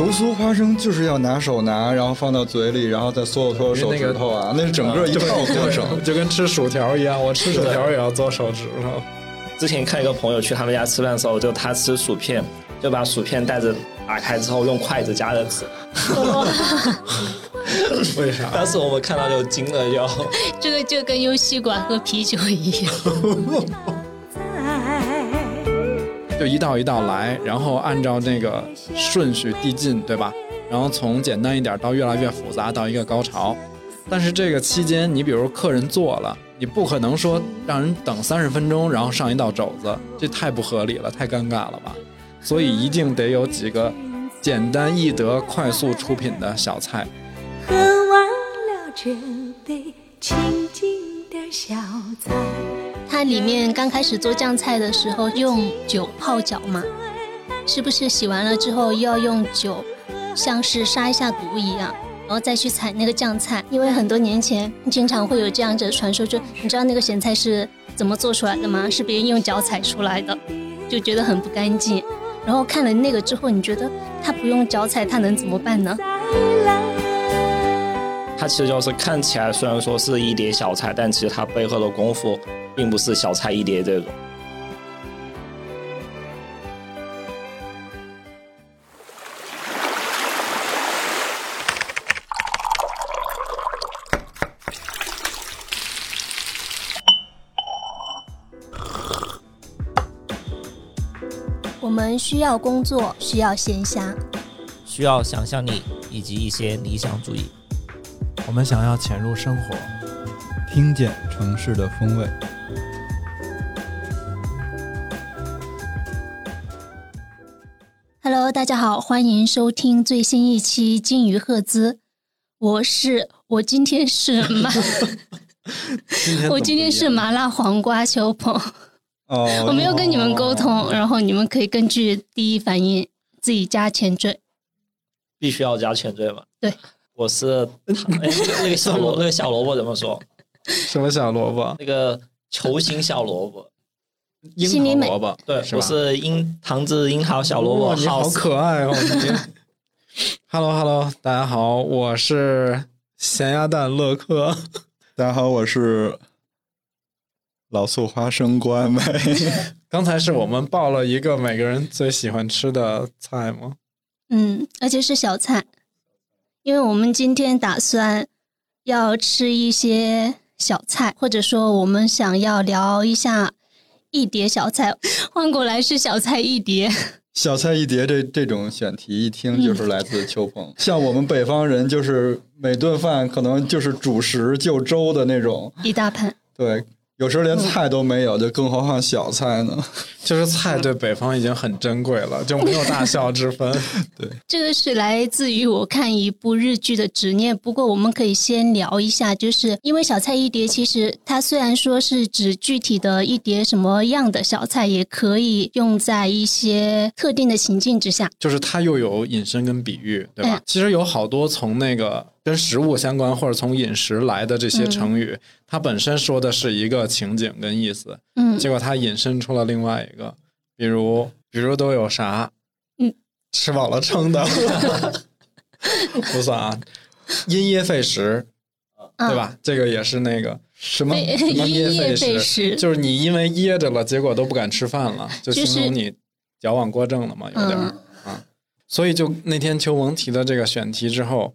油酥花生就是要拿手拿，然后放到嘴里，然后再嗦嗦手指头啊，那是整个一套过程。就跟吃薯条一样，我吃薯条也要做手指头。之前看一个朋友去他们家吃饭的时候，就他吃薯片，就把薯片袋子打开之后用筷子夹着吃。为啥？当时我们看到就惊了，就 这个就跟用吸管喝啤酒一样。就一道一道来，然后按照那个顺序递进，对吧？然后从简单一点到越来越复杂，到一个高潮。但是这个期间，你比如客人做了，你不可能说让人等三十分钟，然后上一道肘子，这太不合理了，太尴尬了吧？所以一定得有几个简单易得、快速出品的小菜。喝完了这杯清静点小菜。它里面刚开始做酱菜的时候用酒泡脚嘛，是不是洗完了之后又要用酒，像是杀一下毒一样，然后再去采那个酱菜？因为很多年前经常会有这样的传说，就你知道那个咸菜是怎么做出来的吗？是别人用脚踩出来的，就觉得很不干净。然后看了那个之后，你觉得他不用脚踩，他能怎么办呢？它其实就是看起来虽然说是一碟小菜，但其实它背后的功夫。并不是小菜一碟这种。我们需要工作，需要闲暇，需要想象力以及一些理想主义。我们想要潜入生活，听见城市的风味。Hello，大家好，欢迎收听最新一期《金鱼赫兹》。我是我今天是 麻，我今天是麻辣黄瓜秋鹏。哦，我没有跟你们沟通，然后你们可以根据第一反应自己加前缀。必须要加前缀吗？对，我是 那个小萝那个小萝卜怎么说？什么小萝卜？那个球形小萝卜。樱桃萝卜，对，我是樱糖渍樱桃小萝卜，你好可爱哦！Hello Hello，大家好，我是咸鸭蛋乐克。大家好，我是老醋花生官梅。刚才是我们报了一个每个人最喜欢吃的菜吗？嗯，而且是小菜，因为我们今天打算要吃一些小菜，或者说我们想要聊一下。一碟小菜，换过来是小菜一碟。小菜一碟，这这种选题一听就是来自秋鹏。像我们北方人，就是每顿饭可能就是主食就粥的那种，一大盆。对。有时候连菜都没有，就更何况小菜呢？就是菜对北方已经很珍贵了，就没有大小之分。对，这个是来自于我看一部日剧的执念。不过我们可以先聊一下，就是因为小菜一碟，其实它虽然说是指具体的一碟什么样的小菜，也可以用在一些特定的情境之下。就是它又有引申跟比喻，对吧？其实有好多从那个。跟食物相关或者从饮食来的这些成语，它本身说的是一个情景跟意思，嗯，结果它引申出了另外一个，比如，比如都有啥，嗯，吃饱了撑的，不算啊，因噎废食，对吧？这个也是那个什么因噎废食，就是你因为噎着了，结果都不敢吃饭了，就形容你矫枉过正了嘛，有点啊。所以就那天秋萌提的这个选题之后。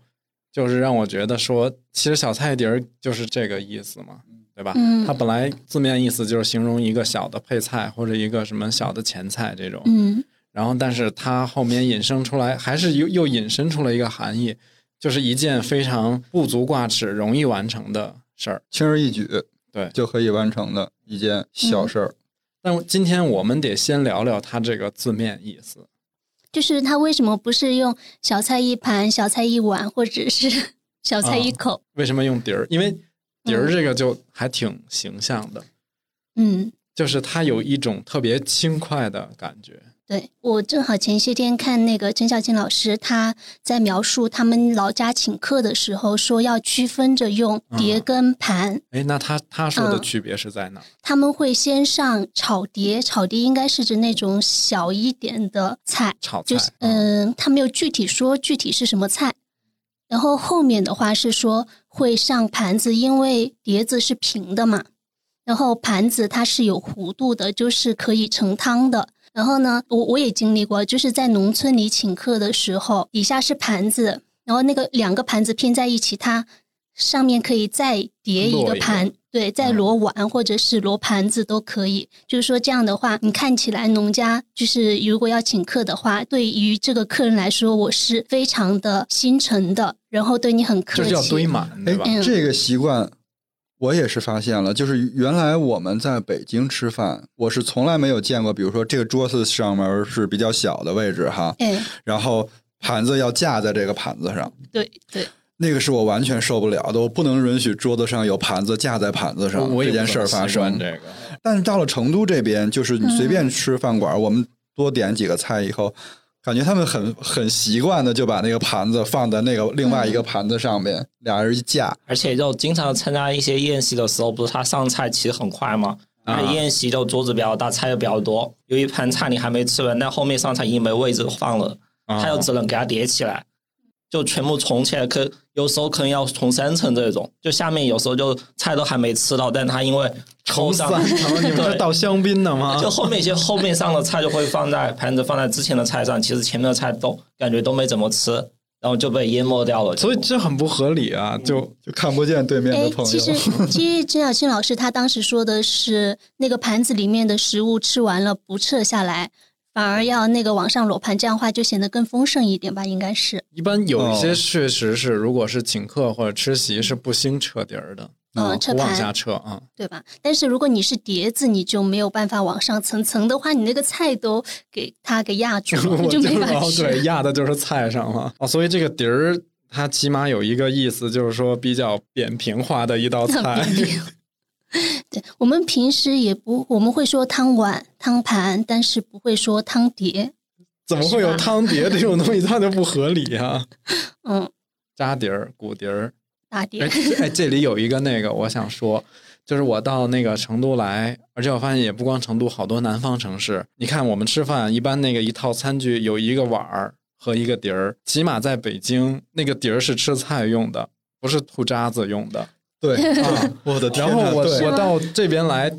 就是让我觉得说，其实小菜碟儿就是这个意思嘛，对吧？它本来字面意思就是形容一个小的配菜或者一个什么小的前菜这种。嗯。然后，但是它后面引申出来，还是又又引申出了一个含义，就是一件非常不足挂齿、容易完成的事儿，轻而易举，对，就可以完成的一件小事儿。但今天我们得先聊聊它这个字面意思。就是他为什么不是用小菜一盘、小菜一碗，或者是 小菜一口？为什么用碟儿？因为碟儿这个就还挺形象的。嗯，就是它有一种特别轻快的感觉。对我正好前些天看那个陈小青老师，他在描述他们老家请客的时候，说要区分着用碟跟盘。哎，那他他说的区别是在哪？他们会先上炒碟，炒碟应该是指那种小一点的菜，炒菜。就是嗯，他没有具体说具体是什么菜。然后后面的话是说会上盘子，因为碟子是平的嘛，然后盘子它是有弧度的，就是可以盛汤的。然后呢，我我也经历过，就是在农村里请客的时候，底下是盘子，然后那个两个盘子拼在一起，它上面可以再叠一个盘，对，再摞碗或者是摞盘子都可以。就是说这样的话，你看起来农家就是如果要请客的话，对于这个客人来说，我是非常的心诚的，然后对你很客气，这叫堆满，对吧？这个习惯。我也是发现了，就是原来我们在北京吃饭，我是从来没有见过，比如说这个桌子上面是比较小的位置哈，然后盘子要架在这个盘子上，对对，那个是我完全受不了的，我不能允许桌子上有盘子架在盘子上这件事儿发生。这个，但是到了成都这边，就是你随便吃饭馆，我们多点几个菜以后。感觉他们很很习惯的就把那个盘子放在那个另外一个盘子上面，俩人一架。而且就经常参加一些宴席的时候，不是他上菜其实很快吗？啊，宴席就桌子比较大，菜又比较多，有一盘菜你还没吃完，但后面上菜已经没位置放了，他又只能给它叠起来。就全部重起来，可有时候可能要重三层这种，就下面有时候就菜都还没吃到，但他因为重三层，你们是倒香槟的吗？就后面一些后面上的菜就会放在盘子放在之前的菜上，其实前面的菜都感觉都没怎么吃，然后就被淹没掉了。所以这很不合理啊，就就看不见对面的朋友。其实 其实陈小青老师他当时说的是，那个盘子里面的食物吃完了不撤下来。反而要那个往上裸盘，这样的话就显得更丰盛一点吧，应该是。一般有一些确实是，如果是请客或者吃席，是不兴撤碟儿的，嗯，撤盘往下撤啊，对吧？但是如果你是碟子，你就没有办法往上层层的话，你那个菜都给它给压住了，就没法吃。对，压的就是菜上了哦，所以这个碟儿它起码有一个意思，就是说比较扁平化的一道 菜。对我们平时也不，我们会说汤碗、汤盘，但是不会说汤碟。怎么会有汤碟这种东西？它就不合理啊！嗯，扎碟儿、骨碟儿、大碟。哎，这里有一个那个，我想说，就是我到那个成都来，而且我发现也不光成都，好多南方城市，你看我们吃饭，一般那个一套餐具有一个碗儿和一个碟儿，起码在北京，那个碟儿是吃菜用的，不是吐渣子用的。对 啊，我的天！然后我我到这边来，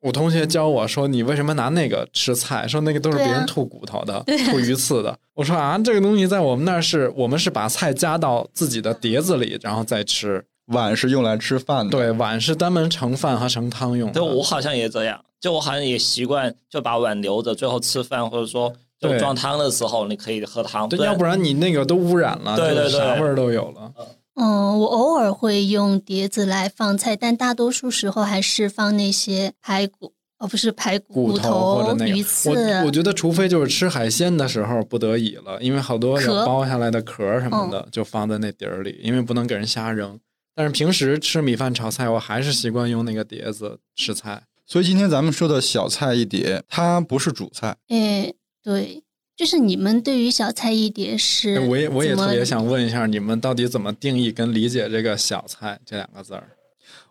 我同学教我说：“你为什么拿那个吃菜？说那个都是别人吐骨头的、吐鱼刺的。”我说：“啊，这个东西在我们那儿是，我们是把菜夹到自己的碟子里，然后再吃。碗是用来吃饭的，对，碗是专门盛饭和盛汤用。”的。对我好像也这样，就我好像也习惯就把碗留着，最后吃饭或者说就装汤的时候，你可以喝汤。对，要不然你那个都污染了，对对对，啥味儿都有了。嗯，我偶尔会用碟子来放菜，但大多数时候还是放那些排骨，哦，不是排骨骨头或者那个。我我觉得，除非就是吃海鲜的时候不得已了，因为好多有剥下来的壳什么的，就放在那碟儿里，因为不能给人瞎扔。但是平时吃米饭炒菜，我还是习惯用那个碟子吃菜。所以今天咱们说的小菜一碟，它不是主菜。哎，对。就是你们对于小菜一碟是，我也我也特别想问一下，你们到底怎么定义跟理解这个小菜这两个字儿？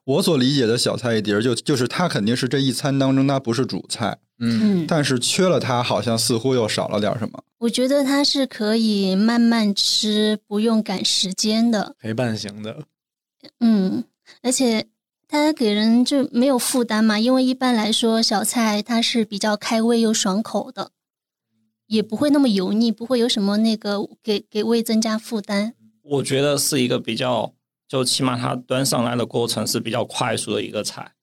我所理解的小菜一碟，就就是它肯定是这一餐当中它不是主菜，嗯，但是缺了它，好像似乎又少了点什么。我觉得它是可以慢慢吃，不用赶时间的陪伴型的。嗯，而且它给人就没有负担嘛，因为一般来说小菜它是比较开胃又爽口的。也不会那么油腻，不会有什么那个给给胃增加负担。我觉得是一个比较，就起码它端上来的过程是比较快速的一个菜，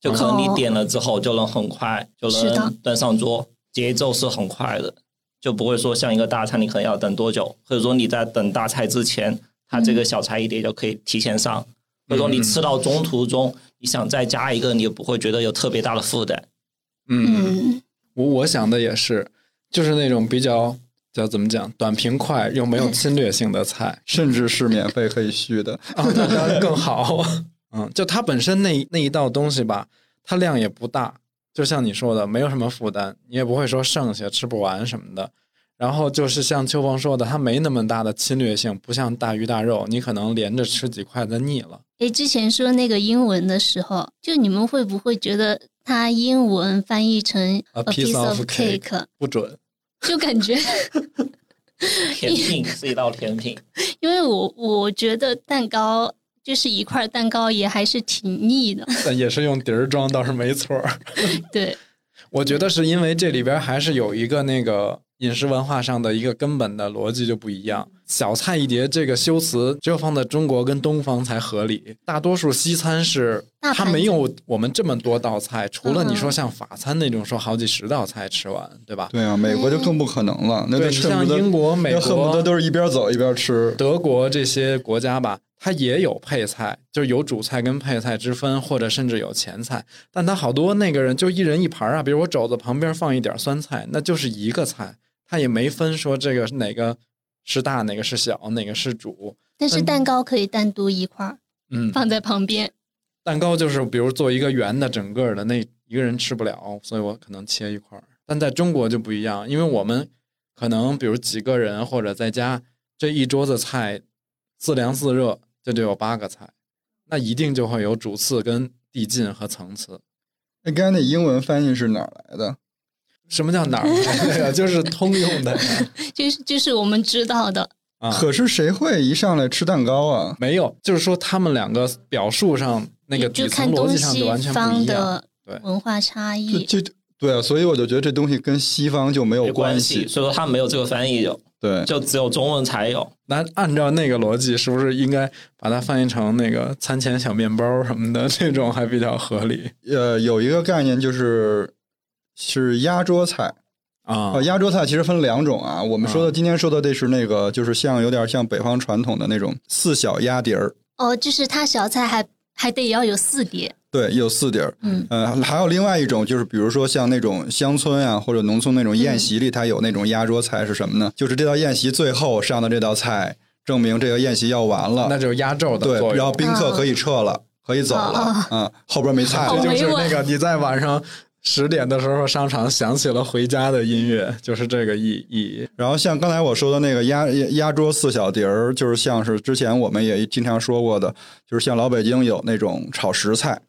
就可能你点了之后就能很快就能端上桌，节奏是很快的，就不会说像一个大餐你可能要等多久，或者说你在等大菜之前，它这个小菜一碟就可以提前上，或者说你吃到中途中你想再加一个，你也不会觉得有特别大的负担。嗯，我我想的也是。就是那种比较叫怎么讲，短平快又没有侵略性的菜，甚至是免费可以续的，啊，那当然更好。嗯，就它本身那那一道东西吧，它量也不大，就像你说的，没有什么负担，你也不会说剩下吃不完什么的。然后就是像秋风说的，它没那么大的侵略性，不像大鱼大肉，你可能连着吃几筷子腻了。诶，之前说那个英文的时候，就你们会不会觉得它英文翻译成 a piece of cake 不准？就感觉 甜品是一道甜品，因为我我觉得蛋糕就是一块蛋糕，也还是挺腻的。但也是用碟儿装，倒是没错。对，我觉得是因为这里边还是有一个那个。饮食文化上的一个根本的逻辑就不一样。小菜一碟这个修辞只有放在中国跟东方才合理。大多数西餐是它没有我们这么多道菜，除了你说像法餐那种说好几十道菜吃完，对吧？对啊，美国就更不可能了。那像英国、美国恨不得都是一边走一边吃。德国这些国家吧。它也有配菜，就是有主菜跟配菜之分，或者甚至有前菜。但它好多那个人就一人一盘啊，比如我肘子旁边放一点酸菜，那就是一个菜。它也没分说这个哪个是大，哪个是小，哪个是主。但是蛋糕可以单独一块儿，嗯，放在旁边。蛋糕就是比如做一个圆的，整个的那一个人吃不了，所以我可能切一块儿。但在中国就不一样，因为我们可能比如几个人或者在家这一桌子菜自凉自热，这就有八个菜，那一定就会有主次跟递进和层次。那刚才那英文翻译是哪来的？什么叫哪儿来的？就是通用的，就是就是我们知道的。可是谁会一上来吃蛋糕啊？没有，就是说他们两个表述上那个底层逻辑上就完全不一样。对，文化差异。就对啊，所以我就觉得这东西跟西方就没有关系。所以说他没有这个翻译就对，就只有中文才有。那按照那个逻辑，是不是应该把它翻译成那个餐前小面包什么的？这种还比较合理。呃，有一个概念就是。是压桌菜啊，压桌菜其实分两种啊。我们说的今天说的这是那个，就是像有点像北方传统的那种四小压碟儿。哦，就是它小菜还还得要有四碟。对，有四碟儿。嗯，呃，还有另外一种，就是比如说像那种乡村啊或者农村那种宴席里，它有那种压桌菜是什么呢？就是这道宴席最后上的这道菜，证明这个宴席要完了，那就是压轴的对，然后宾客可以撤了，可以走了。嗯，后边没菜，这就是那个你在晚上。十点的时候，商场响起了回家的音乐，就是这个意意义。然后像刚才我说的那个压压桌四小碟儿，就是像是之前我们也经常说过的，就是像老北京有那种炒食菜，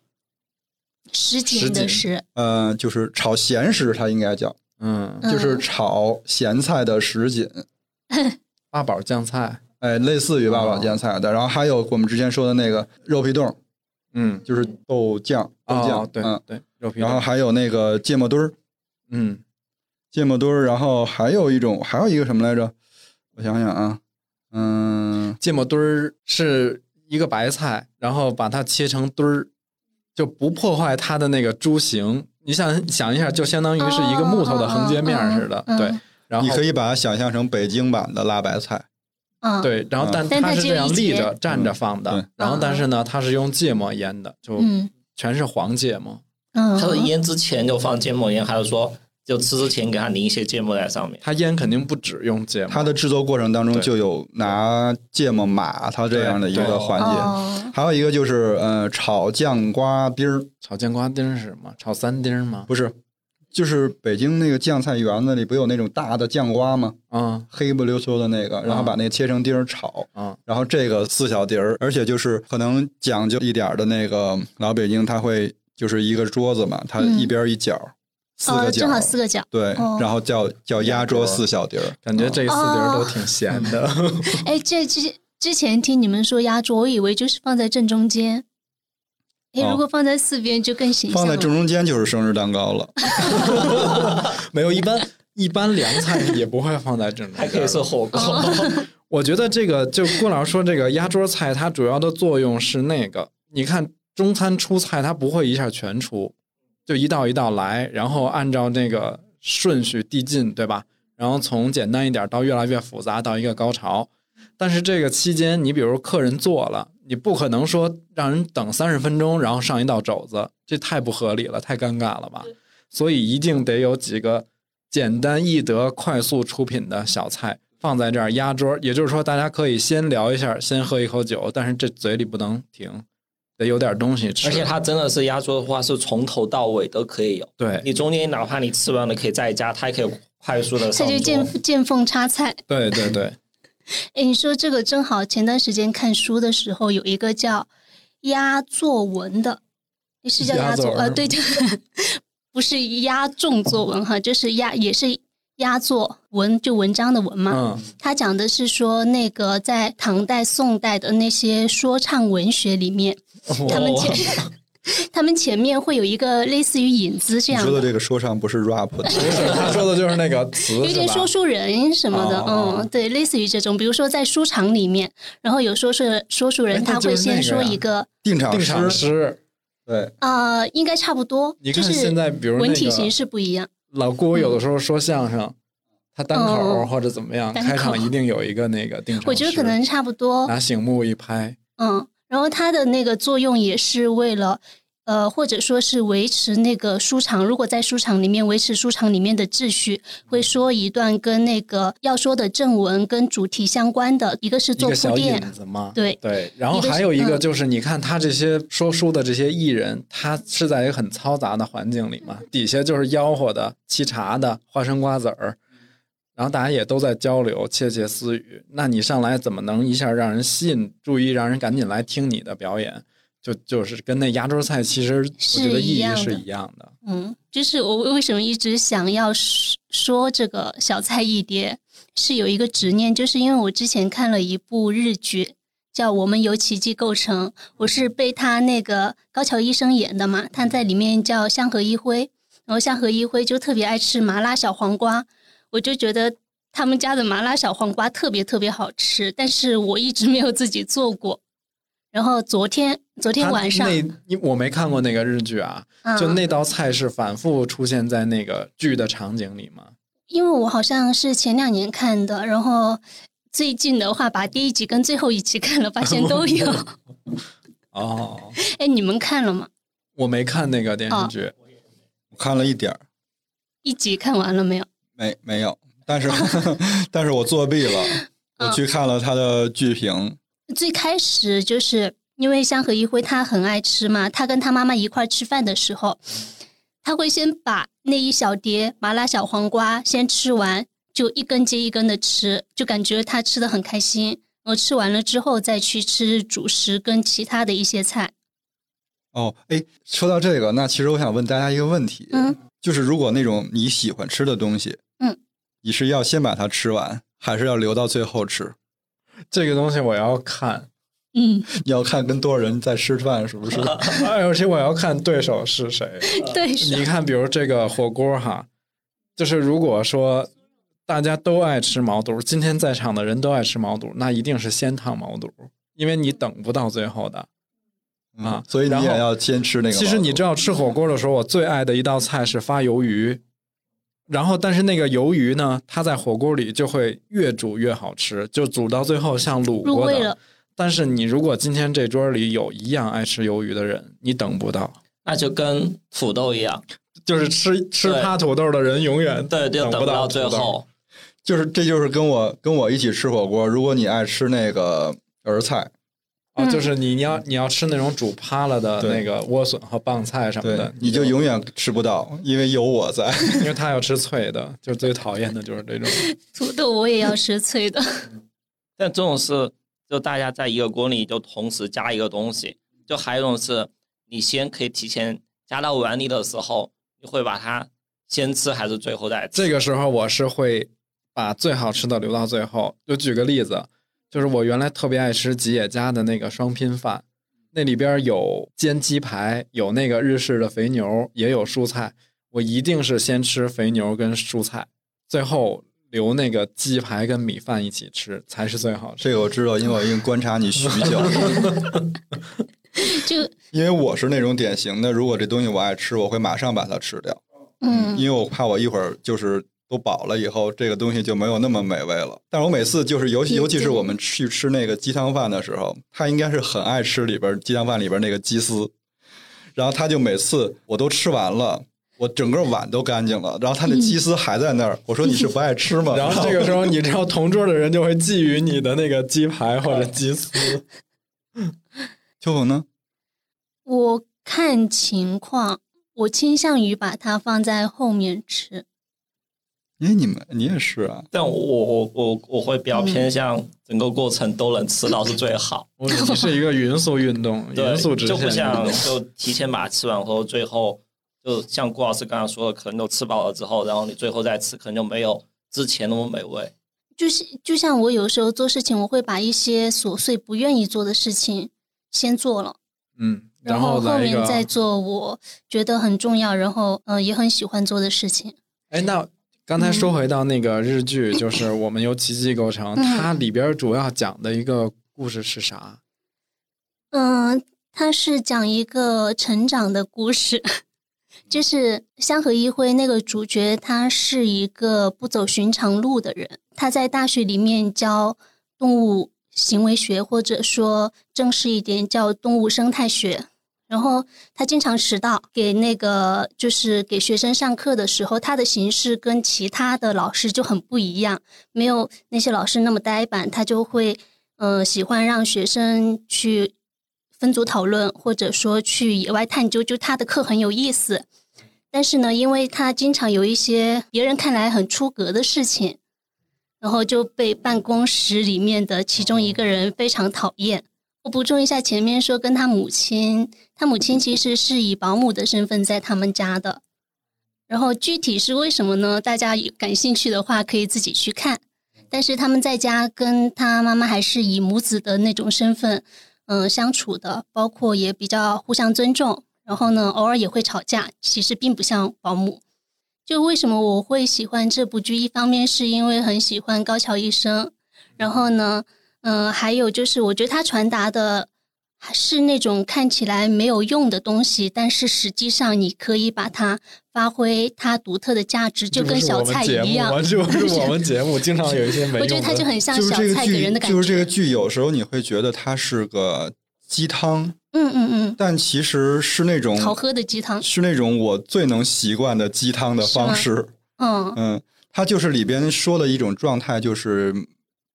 什锦的食，呃，就是炒咸食，它应该叫，嗯，就是炒咸菜的什锦，八宝酱菜，哎，类似于八宝酱菜的。然后还有我们之前说的那个肉皮冻。嗯，就是豆酱，豆酱，对对，然后还有那个芥末墩儿，嗯，芥末墩儿，然后还有一种，还有一个什么来着？我想想啊，嗯，芥末墩儿是一个白菜，然后把它切成墩儿，就不破坏它的那个株形。你想想一下，就相当于是一个木头的横截面似的，对。然后你可以把它想象成北京版的辣白菜。嗯，对，然后但它是这样立着站着放的，然后但是呢，它是用芥末腌的，就全是黄芥末。嗯，它是腌之前就放芥末腌，还是说就吃之前给它淋一些芥末在上面？它腌肯定不止用芥末，它的制作过程当中就有拿芥末码它这样的一个环节。还有一个就是呃，炒酱瓜丁儿，炒酱瓜丁是什么？炒三丁吗？不是。就是北京那个酱菜园子里不有那种大的酱瓜吗？啊，黑不溜秋的那个，然后把那个切成丁儿炒。啊，然后这个四小碟儿，而且就是可能讲究一点的那个老北京，他会就是一个桌子嘛，它一边一角，四个角，正好四个角。对，然后叫叫压桌四小碟儿，感觉这四碟儿都挺咸的。哎，这之之前听你们说压桌，我以为就是放在正中间。哎，如果放在四边就更形象。放在正中间就是生日蛋糕了。没有，一般一般凉菜也不会放在正中间。还可以做火锅。我觉得这个就郭老师说这个压桌菜，它主要的作用是那个，你看中餐出菜，它不会一下全出，就一道一道来，然后按照那个顺序递进，对吧？然后从简单一点到越来越复杂，到一个高潮。但是这个期间，你比如客人做了，你不可能说让人等三十分钟，然后上一道肘子，这太不合理了，太尴尬了吧？所以一定得有几个简单易得、快速出品的小菜放在这儿压桌。也就是说，大家可以先聊一下，先喝一口酒，但是这嘴里不能停，得有点东西吃。而且它真的是压缩的话，是从头到尾都可以有。对你中间哪怕你吃完了可以再加，它也可以快速的。这就见见缝插菜。对对对。哎，你说这个正好，前段时间看书的时候有一个叫压作文的，是叫压作呃，对对，不是压重作文哈，就是压也是。压作文就文章的文嘛，他讲的是说那个在唐代、宋代的那些说唱文学里面，他们前 他们前面会有一个类似于引子这样。说的这个说唱不是 rap，不 是他说的就是那个词，有点说书人什么的，嗯，对，类似于这种，比如说在书场里面，然后有说书说书人他会先说一个定场诗，对，呃，应该差不多。你看现在比如文体形式不一样。老郭有的时候说相声，他单口或者怎么样，开场一定有一个那个定场我觉得可能差不多。拿醒目一拍，嗯，然后他的那个作用也是为了。呃，或者说是维持那个书场，如果在书场里面维持书场里面的秩序，会说一段跟那个要说的正文跟主题相关的，一个是做铺垫，对对，然后还有一个就是，你看他这些说书的这些艺人，他是在一个很嘈杂的环境里嘛，底下就是吆喝的、沏茶的、花生瓜子儿，然后大家也都在交流、窃窃私语，那你上来怎么能一下让人吸引注意，让人赶紧来听你的表演？就就是跟那压轴菜其实我觉得意义是一样的。嗯，就是我为什么一直想要说这个小菜一碟，是有一个执念，就是因为我之前看了一部日剧，叫《我们由奇迹构成》，我是被他那个高桥医生演的嘛，他在里面叫香河一辉，然后香河一辉就特别爱吃麻辣小黄瓜，我就觉得他们家的麻辣小黄瓜特别特别好吃，但是我一直没有自己做过。然后昨天昨天晚上，那我没看过那个日剧啊，就那道菜是反复出现在那个剧的场景里吗？因为我好像是前两年看的，然后最近的话把第一集跟最后一集看了，发现都 有。哦，哎，你们看了吗？我没看那个电视剧，我看了一点儿，一集看完了没有？没没有，但是 但是我作弊了，我去看了他的剧评。最开始就是因为香河一辉他很爱吃嘛，他跟他妈妈一块吃饭的时候，他会先把那一小碟麻辣小黄瓜先吃完，就一根接一根的吃，就感觉他吃的很开心。然后吃完了之后再去吃主食跟其他的一些菜。哦，哎，说到这个，那其实我想问大家一个问题，嗯，就是如果那种你喜欢吃的东西，嗯，你是要先把它吃完，还是要留到最后吃？这个东西我要看，嗯，你要看跟多少人在吃饭是不是？而且我要看对手是谁。对手，你看，比如这个火锅哈，就是如果说大家都爱吃毛肚，今天在场的人都爱吃毛肚，那一定是先烫毛肚，因为你等不到最后的啊。所以你也要先吃那个。其实你知道吃火锅的时候，我最爱的一道菜是发鱿鱼。然后，但是那个鱿鱼呢，它在火锅里就会越煮越好吃，就煮到最后像卤过的。但是你如果今天这桌里有一样爱吃鱿鱼的人，你等不到，那就跟土豆一样，就是吃吃趴土豆的人永远对等不到最后。就是这就是跟我跟我一起吃火锅，如果你爱吃那个儿菜。就是你，你要你要吃那种煮趴了的那个莴笋和棒菜什么的，你就永远吃不到，因为有我在。因为他要吃脆的，就最讨厌的就是这种 土豆，我也要吃脆的。但这种是，就大家在一个锅里就同时加一个东西，就还有一种是，你先可以提前加到碗里的时候，你会把它先吃还是最后再吃？这个时候我是会把最好吃的留到最后。就举个例子。就是我原来特别爱吃吉野家的那个双拼饭，那里边有煎鸡排，有那个日式的肥牛，也有蔬菜。我一定是先吃肥牛跟蔬菜，最后留那个鸡排跟米饭一起吃，才是最好吃。这个我知道，因为我已经观察你许久。就 因为我是那种典型的，如果这东西我爱吃，我会马上把它吃掉。嗯，因为我怕我一会儿就是。都饱了以后，这个东西就没有那么美味了。但是我每次就是，尤其尤其是我们去吃那个鸡汤饭的时候，他应该是很爱吃里边鸡汤饭里边那个鸡丝，然后他就每次我都吃完了，我整个碗都干净了，然后他那鸡丝还在那儿。我说你是不爱吃吗？然后这个时候，你知道同桌的人就会觊觎你的那个鸡排或者鸡丝。秋红呢？我看情况，我倾向于把它放在后面吃。哎，你们你也是啊？但我我我我会比较偏向整个过程都能吃到是最好。你是一个匀速运动，匀速直线，就不像就提前把它吃完后，最后就像郭老师刚刚说的，可能都吃饱了之后，然后你最后再吃，可能就没有之前那么美味。就是就像我有时候做事情，我会把一些琐碎不愿意做的事情先做了，嗯，然后后面再做我觉得很重要，然后嗯也很喜欢做的事情。哎，那。刚才说回到那个日剧，就是我们由奇迹构成，它里边主要讲的一个故事是啥？嗯，它是讲一个成长的故事，就是香河一辉那个主角，他是一个不走寻常路的人，他在大学里面教动物行为学，或者说正式一点叫动物生态学。然后他经常迟到，给那个就是给学生上课的时候，他的形式跟其他的老师就很不一样，没有那些老师那么呆板，他就会嗯喜欢让学生去分组讨论，或者说去野外探究，就他的课很有意思。但是呢，因为他经常有一些别人看来很出格的事情，然后就被办公室里面的其中一个人非常讨厌。我补充一下，前面说跟他母亲，他母亲其实是以保姆的身份在他们家的。然后具体是为什么呢？大家感兴趣的话可以自己去看。但是他们在家跟他妈妈还是以母子的那种身份，嗯，相处的，包括也比较互相尊重。然后呢，偶尔也会吵架，其实并不像保姆。就为什么我会喜欢这部剧？一方面是因为很喜欢高桥医生，然后呢。嗯，还有就是，我觉得他传达的是那种看起来没有用的东西，但是实际上你可以把它发挥它独特的价值，就跟小菜一样。就是我们节目经常有一些没用。我觉得它就很像小菜给人的感觉。就是这个剧，有时候你会觉得它是个鸡汤，嗯嗯嗯，但其实是那种好喝的鸡汤，是那种我最能习惯的鸡汤的方式。嗯嗯，它就是里边说的一种状态，就是。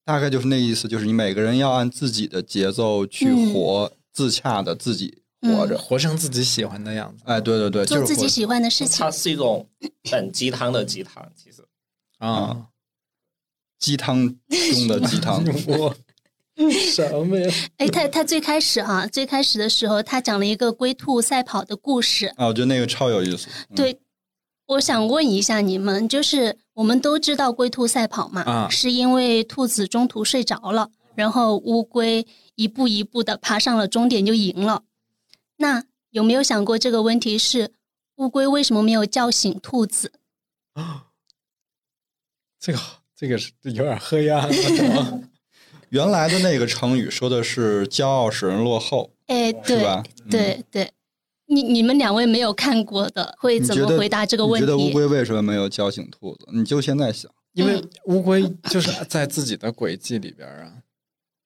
大概就是那意思，就是你每个人要按自己的节奏去活，自洽的自己活着，活成自己喜欢的样子。哎，对对对，做自己喜欢的事情。它是一种本鸡汤的鸡汤，其实啊，鸡汤中的鸡汤。我什么呀？哎，他他最开始哈，最开始的时候，他讲了一个龟兔赛跑的故事啊，我觉得那个超有意思。对。我想问一下你们，就是我们都知道龟兔赛跑嘛，啊，是因为兔子中途睡着了，然后乌龟一步一步的爬上了终点就赢了。那有没有想过这个问题是乌龟为什么没有叫醒兔子？啊，这个这个是有点黑暗。原来的那个成语说的是“骄傲使人落后”，哎，对，对对。你你们两位没有看过的，会怎么回答这个问题？觉得乌龟为什么没有叫醒兔子？你就现在想，因为乌龟就是 在自己的轨迹里边啊，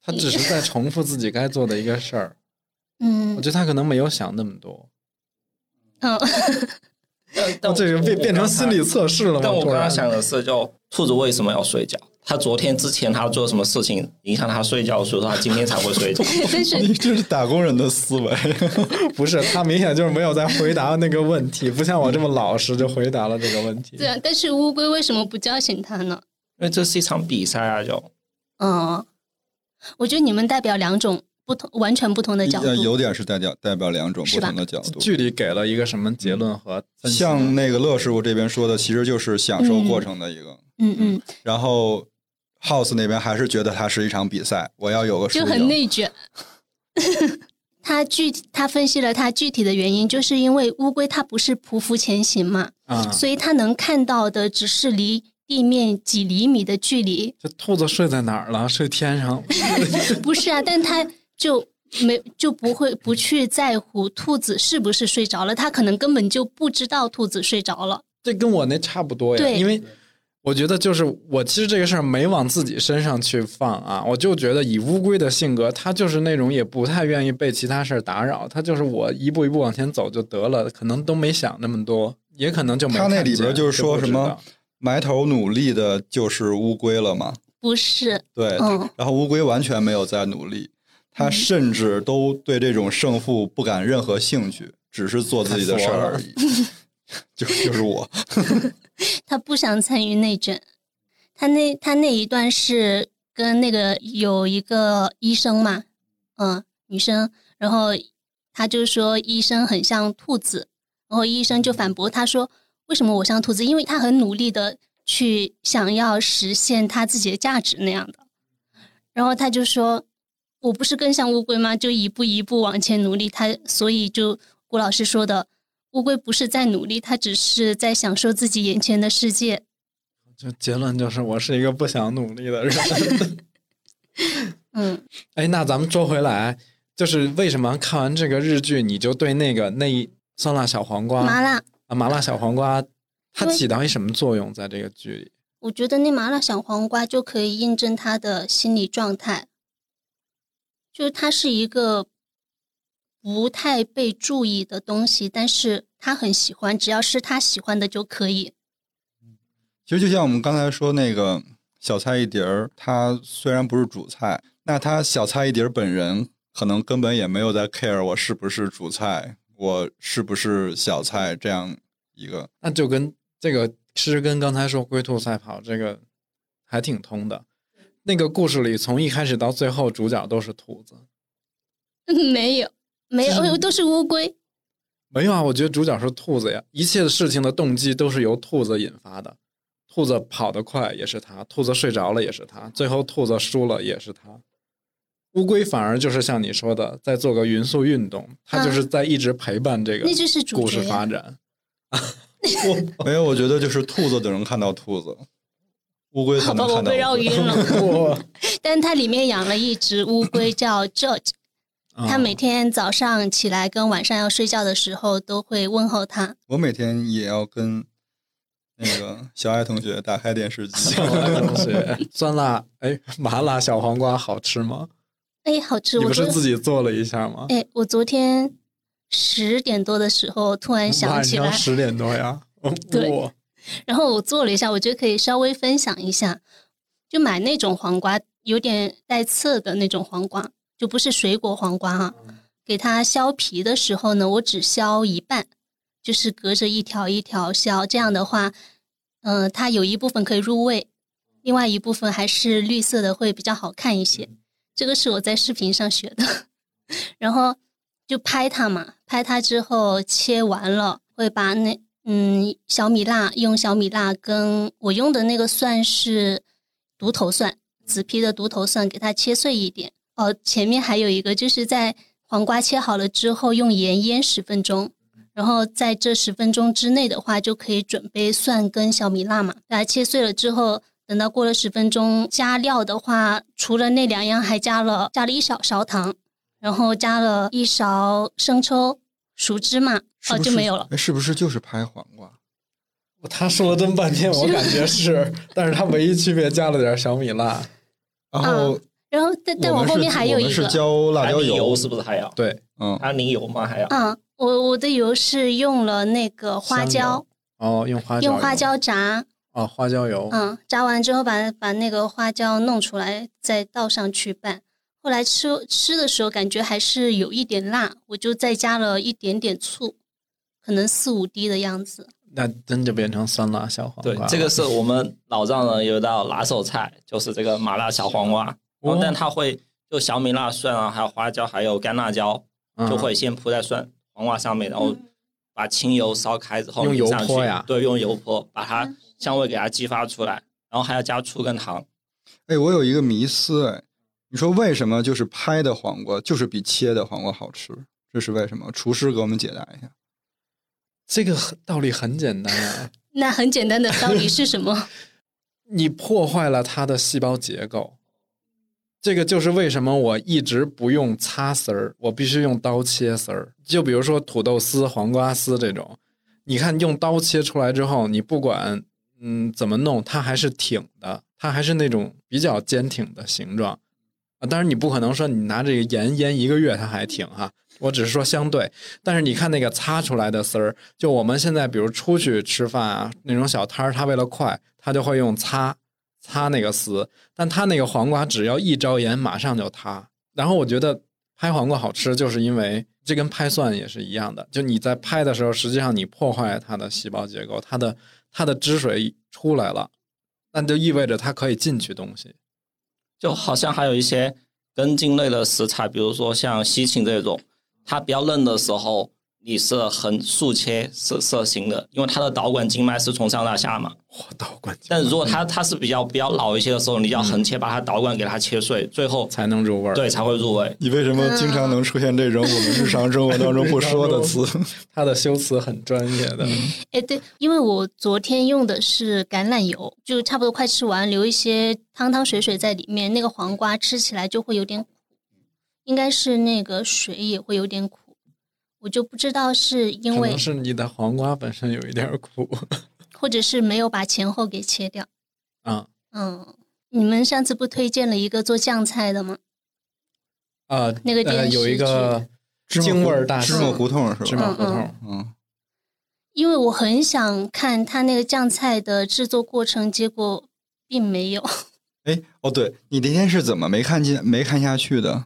它只是在重复自己该做的一个事儿。嗯，我觉得他可能没有想那么多。嗯，但这个变变成心理测试了吗？但我刚刚想的是，就兔子为什么要睡觉？他昨天之前他做什么事情影响他睡觉，所以说他今天才会睡觉。你这是打工人的思维，不是？他明显就是没有在回答那个问题，不像我这么老实就回答了这个问题。对啊，但是乌龟为什么不叫醒他呢？因为这是一场比赛啊，就嗯，我觉得你们代表两种不同、完全不同的角度。有点是代表代表两种不同的角度。具体给了一个什么结论和像那个乐师傅这边说的，其实就是享受过程的一个。嗯嗯。然后。House 那边还是觉得它是一场比赛，我要有个就很内卷。他具体他分析了他具体的原因，就是因为乌龟它不是匍匐前行嘛，啊，所以它能看到的只是离地面几厘米的距离。这兔子睡在哪儿了？睡天上？不是啊，但他就没就不会不去在乎兔子是不是睡着了，他可能根本就不知道兔子睡着了。这跟我那差不多呀，因为。我觉得就是我其实这个事儿没往自己身上去放啊，我就觉得以乌龟的性格，它就是那种也不太愿意被其他事儿打扰，它就是我一步一步往前走就得了，可能都没想那么多，也可能就没。他那里边就是说什么埋头努力的就是乌龟了吗？不是，对，然后乌龟完全没有在努力，他甚至都对这种胜负不感任何兴趣，只是做自己的事儿而已。就 就是我，他不想参与内卷。他那他那一段是跟那个有一个医生嘛，嗯，女生，然后他就说医生很像兔子，然后医生就反驳他说，为什么我像兔子？因为他很努力的去想要实现他自己的价值那样的。然后他就说，我不是更像乌龟吗？就一步一步往前努力。他所以就郭老师说的，乌龟不是在努力，它只是在享受自己眼前的世界。就结论就是，我是一个不想努力的人。嗯，哎，那咱们说回来，就是为什么看完这个日剧，你就对那个那酸辣小黄瓜麻辣啊麻辣小黄瓜，它起到一什么作用在这个剧里？我觉得那麻辣小黄瓜就可以印证他的心理状态，就是他是一个不太被注意的东西，但是他很喜欢，只要是他喜欢的就可以。其实就像我们刚才说那个小菜一碟儿，他虽然不是主菜，那他小菜一碟儿本人可能根本也没有在 care 我是不是主菜，我是不是小菜这样一个。那就跟这个其实跟刚才说龟兔赛跑这个还挺通的。那个故事里从一开始到最后，主角都是兔子。没有，没有，都是乌龟。没有啊，我觉得主角是兔子呀，一切的事情的动机都是由兔子引发的。兔子跑得快也是他，兔子睡着了也是他，最后兔子输了也是他。乌龟反而就是像你说的，在做个匀速运动，它就是在一直陪伴这个故事发展。没有，我觉得就是兔子只能看到兔子，乌龟才能看到。被绕晕了。但它里面养了一只乌龟叫 George，它每天早上起来跟晚上要睡觉的时候都会问候他。我每天也要跟。那个 小爱同学打开电视机。小爱同学，酸辣哎，麻辣小黄瓜好吃吗？哎，好吃。你不是自己做了一下吗？哎，我昨天十点多的时候突然想起来，十点多呀。对。然后我做了一下，我觉得可以稍微分享一下。就买那种黄瓜，有点带刺的那种黄瓜，就不是水果黄瓜哈。给它削皮的时候呢，我只削一半。就是隔着一条一条削，这样的话，嗯，它有一部分可以入味，另外一部分还是绿色的，会比较好看一些。这个是我在视频上学的，然后就拍它嘛，拍它之后切完了，会把那嗯小米辣用小米辣跟我用的那个蒜是独头蒜，紫皮的独头蒜，给它切碎一点。哦，前面还有一个，就是在黄瓜切好了之后，用盐腌十分钟。然后在这十分钟之内的话，就可以准备蒜跟小米辣嘛。把它切碎了之后，等到过了十分钟，加料的话，除了那两样，还加了加了一小勺糖，然后加了一勺生抽、熟芝麻，哦，就没有了。是不是就是拍黄瓜？他说了这么半天，我感觉是，但是他唯一区别加了点小米辣。然后，然后但但我后面还有一个，是浇辣椒油，是不是还要？对，嗯，还要淋油吗？还要？嗯。我我的油是用了那个花椒哦，用花椒用花椒炸哦，花椒油嗯，炸完之后把把那个花椒弄出来，再倒上去拌。后来吃吃的时候感觉还是有一点辣，我就再加了一点点醋，可能四五滴的样子。那真就变成酸辣小黄瓜。对，这个是我们老丈人有一道拿手菜，就是这个麻辣小黄瓜。哦，但它会就小米辣、蒜啊，还有花椒，还有干辣椒，就会先铺在蒜。黄瓜上面，然后把清油烧开之后，用油泼呀？对，用油泼，把它香味给它激发出来，然后还要加醋跟糖。哎，我有一个迷思，哎，你说为什么就是拍的黄瓜就是比切的黄瓜好吃？这是为什么？厨师给我们解答一下。这个道理很简单啊。那很简单的道理是什么？你破坏了它的细胞结构。这个就是为什么我一直不用擦丝儿，我必须用刀切丝儿。就比如说土豆丝、黄瓜丝这种，你看用刀切出来之后，你不管嗯怎么弄，它还是挺的，它还是那种比较坚挺的形状啊。当然你不可能说你拿这个盐腌一个月它还挺哈，我只是说相对。但是你看那个擦出来的丝儿，就我们现在比如出去吃饭啊那种小摊儿，他为了快，他就会用擦。擦那个丝，但它那个黄瓜只要一着盐，马上就塌，然后我觉得拍黄瓜好吃，就是因为这跟拍蒜也是一样的，就你在拍的时候，实际上你破坏它的细胞结构，它的它的汁水出来了，那就意味着它可以进去东西。就好像还有一些根茎类的食材，比如说像西芹这种，它比较嫩的时候。你是横竖切是色形的，因为它的导管经脉是从上到下嘛。哇，导管！但如果它它是比较比较老一些的时候，你要横切把它导管给它切碎，最后才能入味儿。对，才会入味。你为什么经常能出现这种我们日常生活当中不说的词？它的修辞很专业的。哎，对，因为我昨天用的是橄榄油，就差不多快吃完，留一些汤汤水水在里面，那个黄瓜吃起来就会有点苦，应该是那个水也会有点苦。我就不知道是因为是你的黄瓜本身有一点苦，或者是没有把前后给切掉。啊，嗯，你们上次不推荐了一个做酱菜的吗？啊，那个店有一个京味大芝麻胡同是吧？芝麻胡同，嗯。因为我很想看他那个酱菜的制作过程，结果并没有。哎，哦，对你那天是怎么没看见、没看下去的？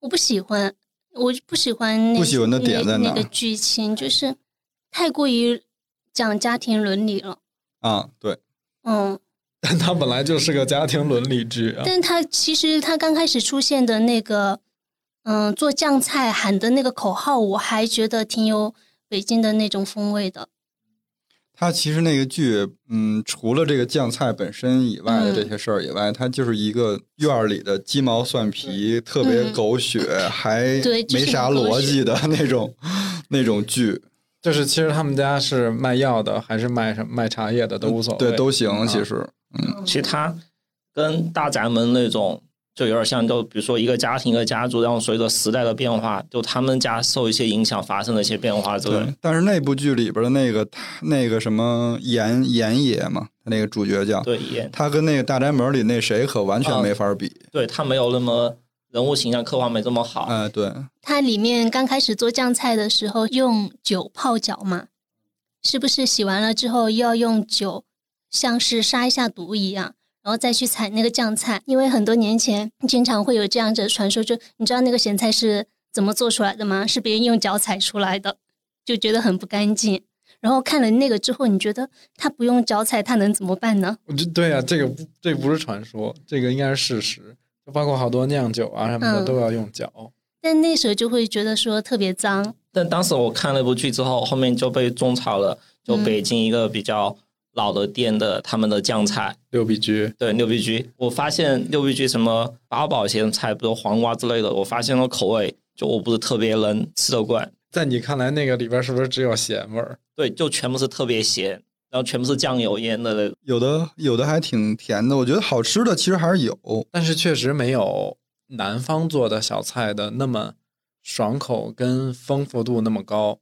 我不喜欢。我不喜欢不喜欢的点在哪？那个剧情就是太过于讲家庭伦理了。啊，对，嗯，但它本来就是个家庭伦理剧啊。但它其实它刚开始出现的那个，嗯，做酱菜喊的那个口号，我还觉得挺有北京的那种风味的。它其实那个剧，嗯，除了这个酱菜本身以外的这些事儿以外，它就是一个院儿里的鸡毛蒜皮，特别狗血，还没啥逻辑的那种那种剧。就是其实他们家是卖药的，还是卖什卖茶叶的都无所谓，对，都行。其实，嗯，其实他跟大宅门那种。就有点像，就比如说一个家庭、一个家族，然后随着时代的变化，就他们家受一些影响，发生了一些变化。对，但是那部剧里边的那个那个什么严严爷嘛，他那个主角叫对严，他跟那个大宅门里那谁可完全没法比。对他没有那么人物形象刻画没这么好。哎，对。他里面刚开始做酱菜的时候用酒泡脚嘛，是不是洗完了之后又要用酒，像是杀一下毒一样？然后再去采那个酱菜，因为很多年前经常会有这样子的传说，就你知道那个咸菜是怎么做出来的吗？是别人用脚踩出来的，就觉得很不干净。然后看了那个之后，你觉得他不用脚踩，他能怎么办呢？我觉对啊，这个不这不是传说，这个应该是事实。就包括好多酿酒啊什么的都要用脚。但那时候就会觉得说特别脏。但当时我看那部剧之后，后面就被种草了，就北京一个比较。老的店的他们的酱菜六必居，对六必居，我发现六必居什么八宝咸菜，比如黄瓜之类的，我发现了口味就我不是特别能吃得惯。在你看来，那个里边是不是只有咸味儿？对，就全部是特别咸，然后全部是酱油腌的。有的有的还挺甜的，我觉得好吃的其实还是有，但是确实没有南方做的小菜的那么爽口跟丰富度那么高。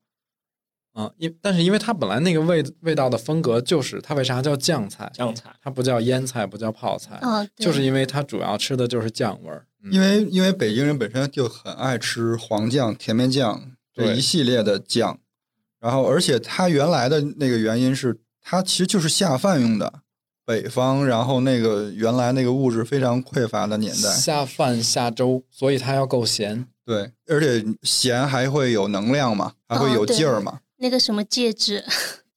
啊，因但是因为它本来那个味味道的风格就是它为啥叫酱菜？酱菜它不叫腌菜，不叫泡菜，啊，就是因为它主要吃的就是酱味儿。因为因为北京人本身就很爱吃黄酱、甜面酱这一系列的酱，然后而且它原来的那个原因是它其实就是下饭用的。北方，然后那个原来那个物质非常匮乏的年代，下饭下粥，所以它要够咸。对，而且咸还会有能量嘛，还会有劲儿嘛。那个什么戒指，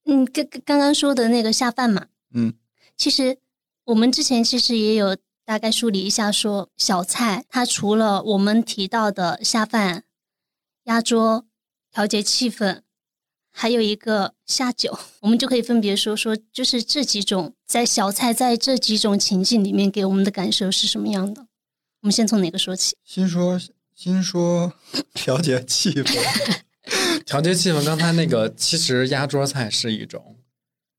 嗯，刚刚刚说的那个下饭嘛，嗯，其实我们之前其实也有大概梳理一下，说小菜它除了我们提到的下饭、压桌、调节气氛，还有一个下酒，我们就可以分别说说，就是这几种在小菜在这几种情境里面给我们的感受是什么样的？我们先从哪个说起？先说先说 调节气氛。调节气氛，刚才那个其实压桌菜是一种，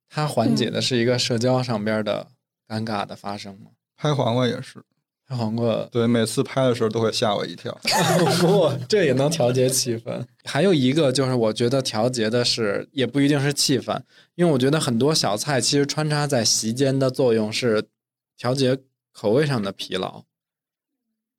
它缓解的是一个社交上边的尴尬的发生嘛。拍黄瓜也是，拍黄瓜对，每次拍的时候都会吓我一跳。不，这也能调节气氛。还有一个就是，我觉得调节的是也不一定是气氛，因为我觉得很多小菜其实穿插在席间的作用是调节口味上的疲劳。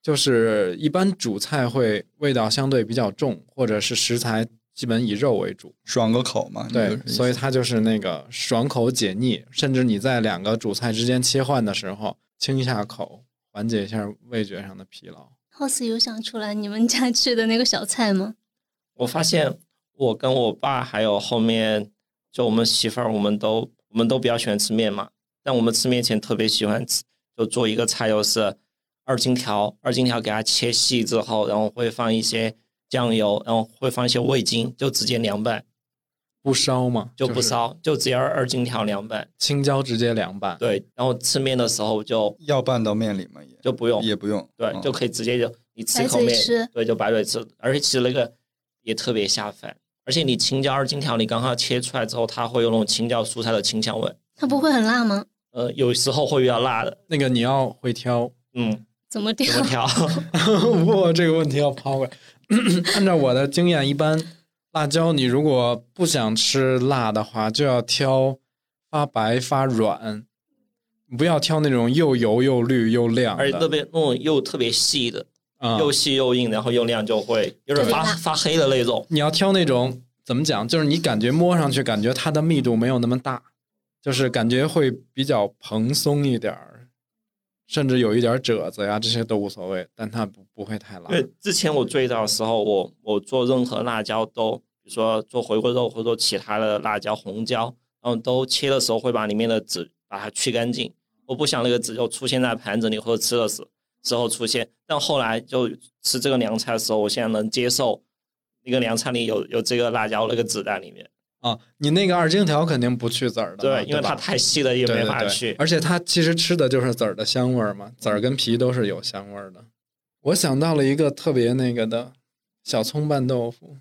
就是一般主菜会味道相对比较重，或者是食材基本以肉为主，爽个口嘛。对，所以它就是那个爽口解腻，甚至你在两个主菜之间切换的时候清一下口，缓解一下味觉上的疲劳。House 有想出来你们家 吃的那个小菜吗？我发现我跟我爸还有后面就我们媳妇儿，我们都我们都比较喜欢吃面嘛。但我们吃面前特别喜欢吃，就做一个菜，就是二荆条。二荆条给它切细之后，然后会放一些酱油，然后会放一些味精，就直接凉拌。不烧嘛？就不烧，就直接二荆条凉拌。青椒直接凉拌。对，然后吃面的时候就要拌到面里吗？也就不用，也不用。对，就可以直接就你吃口面，对，就白水吃。而且其实那个也特别下饭。而且你青椒二荆条，你刚刚切出来之后，它会有那种青椒蔬菜的清香味。它不会很辣吗？呃，有时候会比较辣的。那个你要会挑，嗯，怎么挑？怎么挑？我，这个问题要抛过来。按照我的经验，一般。辣椒，你如果不想吃辣的话，就要挑发白发软，不要挑那种又油又绿又亮，而且特别那种又特别细的，又细又硬，然后又亮，就会有点发发黑的那种。你要挑那种怎么讲？就是你感觉摸上去感觉它的密度没有那么大，就是感觉会比较蓬松一点儿。甚至有一点褶子呀，这些都无所谓，但它不不会太辣。对，之前我最早的时候，我我做任何辣椒都，比如说做回锅肉或者其他的辣椒、红椒，然后都切的时候会把里面的籽把它去干净。我不想那个籽就出现在盘子里或者吃的时时候出现。但后来就吃这个凉菜的时候，我现在能接受那个凉菜里有有这个辣椒那个籽在里面。啊，你那个二荆条肯定不去籽儿的，对，因为它太细了也没法去。而且它其实吃的就是籽儿的香味儿嘛，籽儿跟皮都是有香味儿的。我想到了一个特别那个的小葱拌豆腐，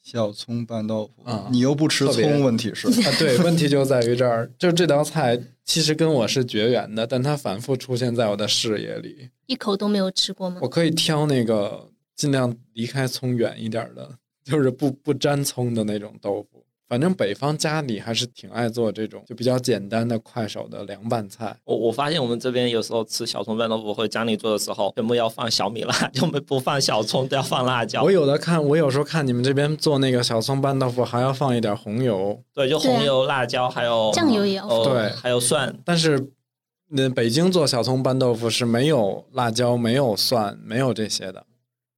小葱拌豆腐啊，你又不吃葱，问题是啊，对，问题就在于这儿，就这道菜其实跟我是绝缘的，但它反复出现在我的视野里，一口都没有吃过吗？我可以挑那个尽量离开葱远一点的，就是不不沾葱的那种豆腐。反正北方家里还是挺爱做这种就比较简单的快手的凉拌菜。我我发现我们这边有时候吃小葱拌豆腐或者家里做的时候，全部要放小米辣，就不不放小葱，都要放辣椒。我有的看，我有时候看你们这边做那个小葱拌豆腐，还要放一点红油。对，就红油、辣椒，还有酱油也要。对，还有蒜。但是那北京做小葱拌豆腐是没有辣椒、没有蒜、没有这些的，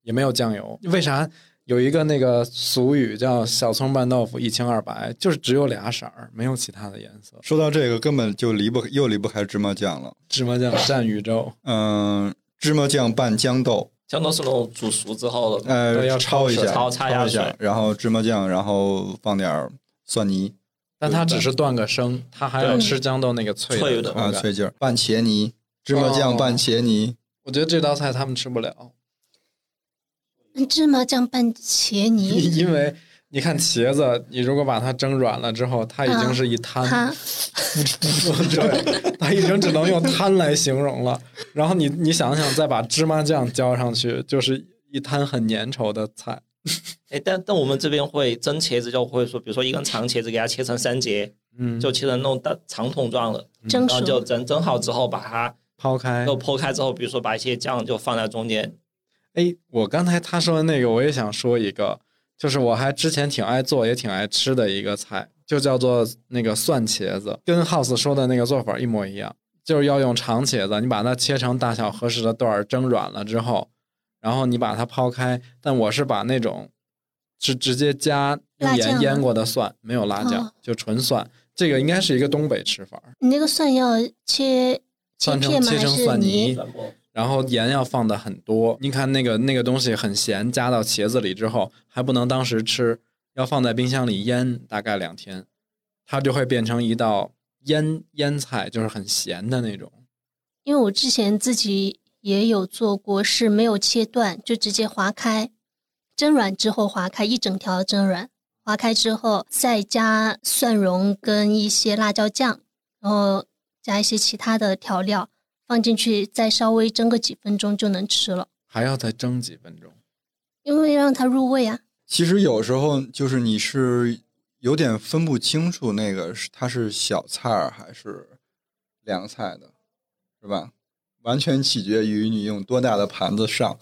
也没有酱油。为啥？有一个那个俗语叫“小葱拌豆腐一清二白”，就是只有俩色儿，没有其他的颜色。说到这个，根本就离不又离不开芝麻酱了。芝麻酱占宇宙。嗯，芝麻酱拌豇豆，豇豆是那种煮熟之后的，呃，要焯一下，焯焯一下，然后芝麻酱，然后放点蒜泥。但它只是断个生，它还要吃豇豆那个脆的啊脆劲儿。拌茄泥，芝麻酱拌茄泥，我觉得这道菜他们吃不了。芝麻酱拌茄泥，因为你看茄子，你如果把它蒸软了之后，它已经是一滩，对，它已经只能用滩来形容了。然后你你想想，再把芝麻酱浇上去，就是一滩很粘稠的菜。哎，但但我们这边会蒸茄子，就会说，比如说一根长茄子，给它切成三节，嗯，就切成那种大长筒状的，蒸然后就蒸蒸好之后，把它抛开，就剖开之后，比如说把一些酱就放在中间。哎，我刚才他说的那个，我也想说一个，就是我还之前挺爱做，也挺爱吃的一个菜，就叫做那个蒜茄子，跟 House 说的那个做法一模一样，就是要用长茄子，你把它切成大小合适的段儿，蒸软了之后，然后你把它抛开，但我是把那种是直接加用盐腌过的蒜，没有辣酱，就纯蒜，这个应该是一个东北吃法。你那个蒜要切切片吗？还是泥？然后盐要放的很多，你看那个那个东西很咸，加到茄子里之后还不能当时吃，要放在冰箱里腌大概两天，它就会变成一道腌腌菜，就是很咸的那种。因为我之前自己也有做过，是没有切断，就直接划开，蒸软之后划开一整条蒸软，划开之后再加蒜蓉跟一些辣椒酱，然后加一些其他的调料。放进去，再稍微蒸个几分钟就能吃了。还要再蒸几分钟，因为让它入味啊。其实有时候就是你是有点分不清楚那个是它是小菜还是凉菜的，是吧？完全取决于你用多大的盘子上。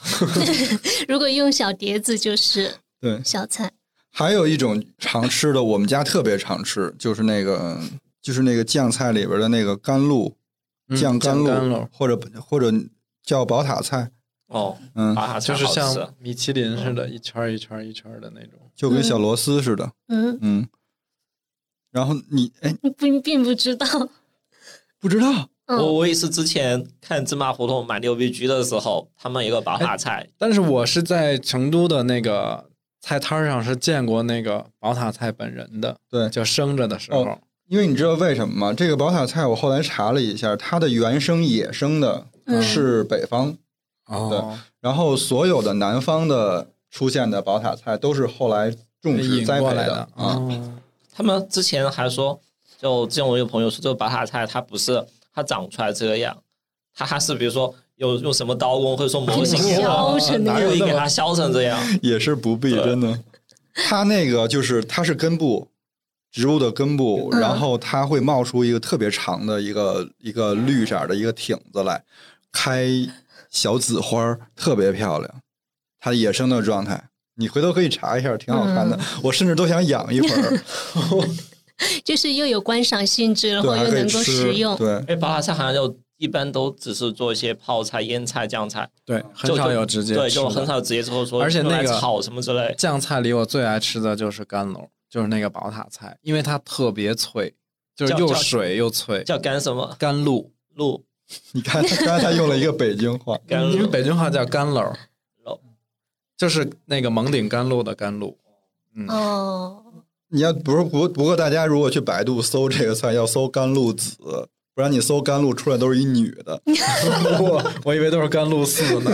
如果用小碟子就是对小菜。还有一种常吃的，我们家特别常吃，就是那个就是那个酱菜里边的那个甘露。酱干露，或者或者叫宝塔菜，哦，嗯，就是像米其林似的，一圈一圈一圈的那种，就跟小螺丝似的。嗯嗯。然后你哎，并并不知道，不知道。我我也是之前看芝麻胡同买六必居的时候，他们一个宝塔菜。但是我是在成都的那个菜摊上是见过那个宝塔菜本人的，对，就生着的时候。因为你知道为什么吗？这个宝塔菜我后来查了一下，它的原生野生的是北方，对，然后所有的南方的出现的宝塔菜都是后来种植栽培的啊。他们之前还说，就之前我有朋友说，这个宝塔菜它不是它长出来这个样，它还是比如说有用什么刀工或者说模型削成那样，给它削成这样，也是不必真的。它那个就是它是根部。植物的根部，然后它会冒出一个特别长的一个一个绿色的一个挺子来，开小紫花，特别漂亮。它野生的状态，你回头可以查一下，挺好看的。我甚至都想养一会儿。就是又有观赏性质，然后又能够食用。对，哎，巴塔菜好像就一般都只是做一些泡菜、腌菜、酱菜，对，很少有直接对，就很少有直接做说，而且那个炒什么之类。酱菜里我最爱吃的就是干楼。就是那个宝塔菜，因为它特别脆，就是又水又脆。叫甘什么？甘露露。你看，刚才他用了一个北京话，因为北京话叫甘露，就是那个蒙顶甘露的甘露。哦。你要不是不不过大家如果去百度搜这个菜，要搜甘露子，不然你搜甘露出来都是一女的。我我以为都是甘露寺呢。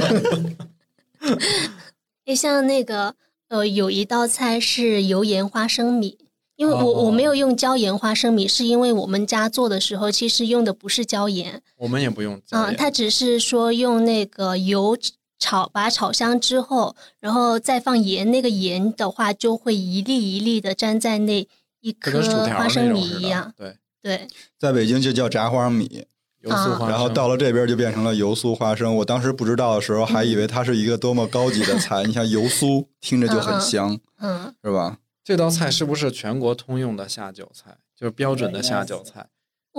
你像那个。呃，有一道菜是油盐花生米，因为我我没有用椒盐花生米，是因为我们家做的时候其实用的不是椒盐，我们也不用。啊，它只是说用那个油炒，把它炒香之后，然后再放盐，那个盐的话就会一粒一粒的粘在那一颗花生米一样。对对，在北京就叫炸花生米。油酥花生然后到了这边就变成了油酥花生。我当时不知道的时候，还以为它是一个多么高级的菜。你像油酥，听着就很香，嗯，是吧？这道菜是不是全国通用的下酒菜？就是标准的下酒菜。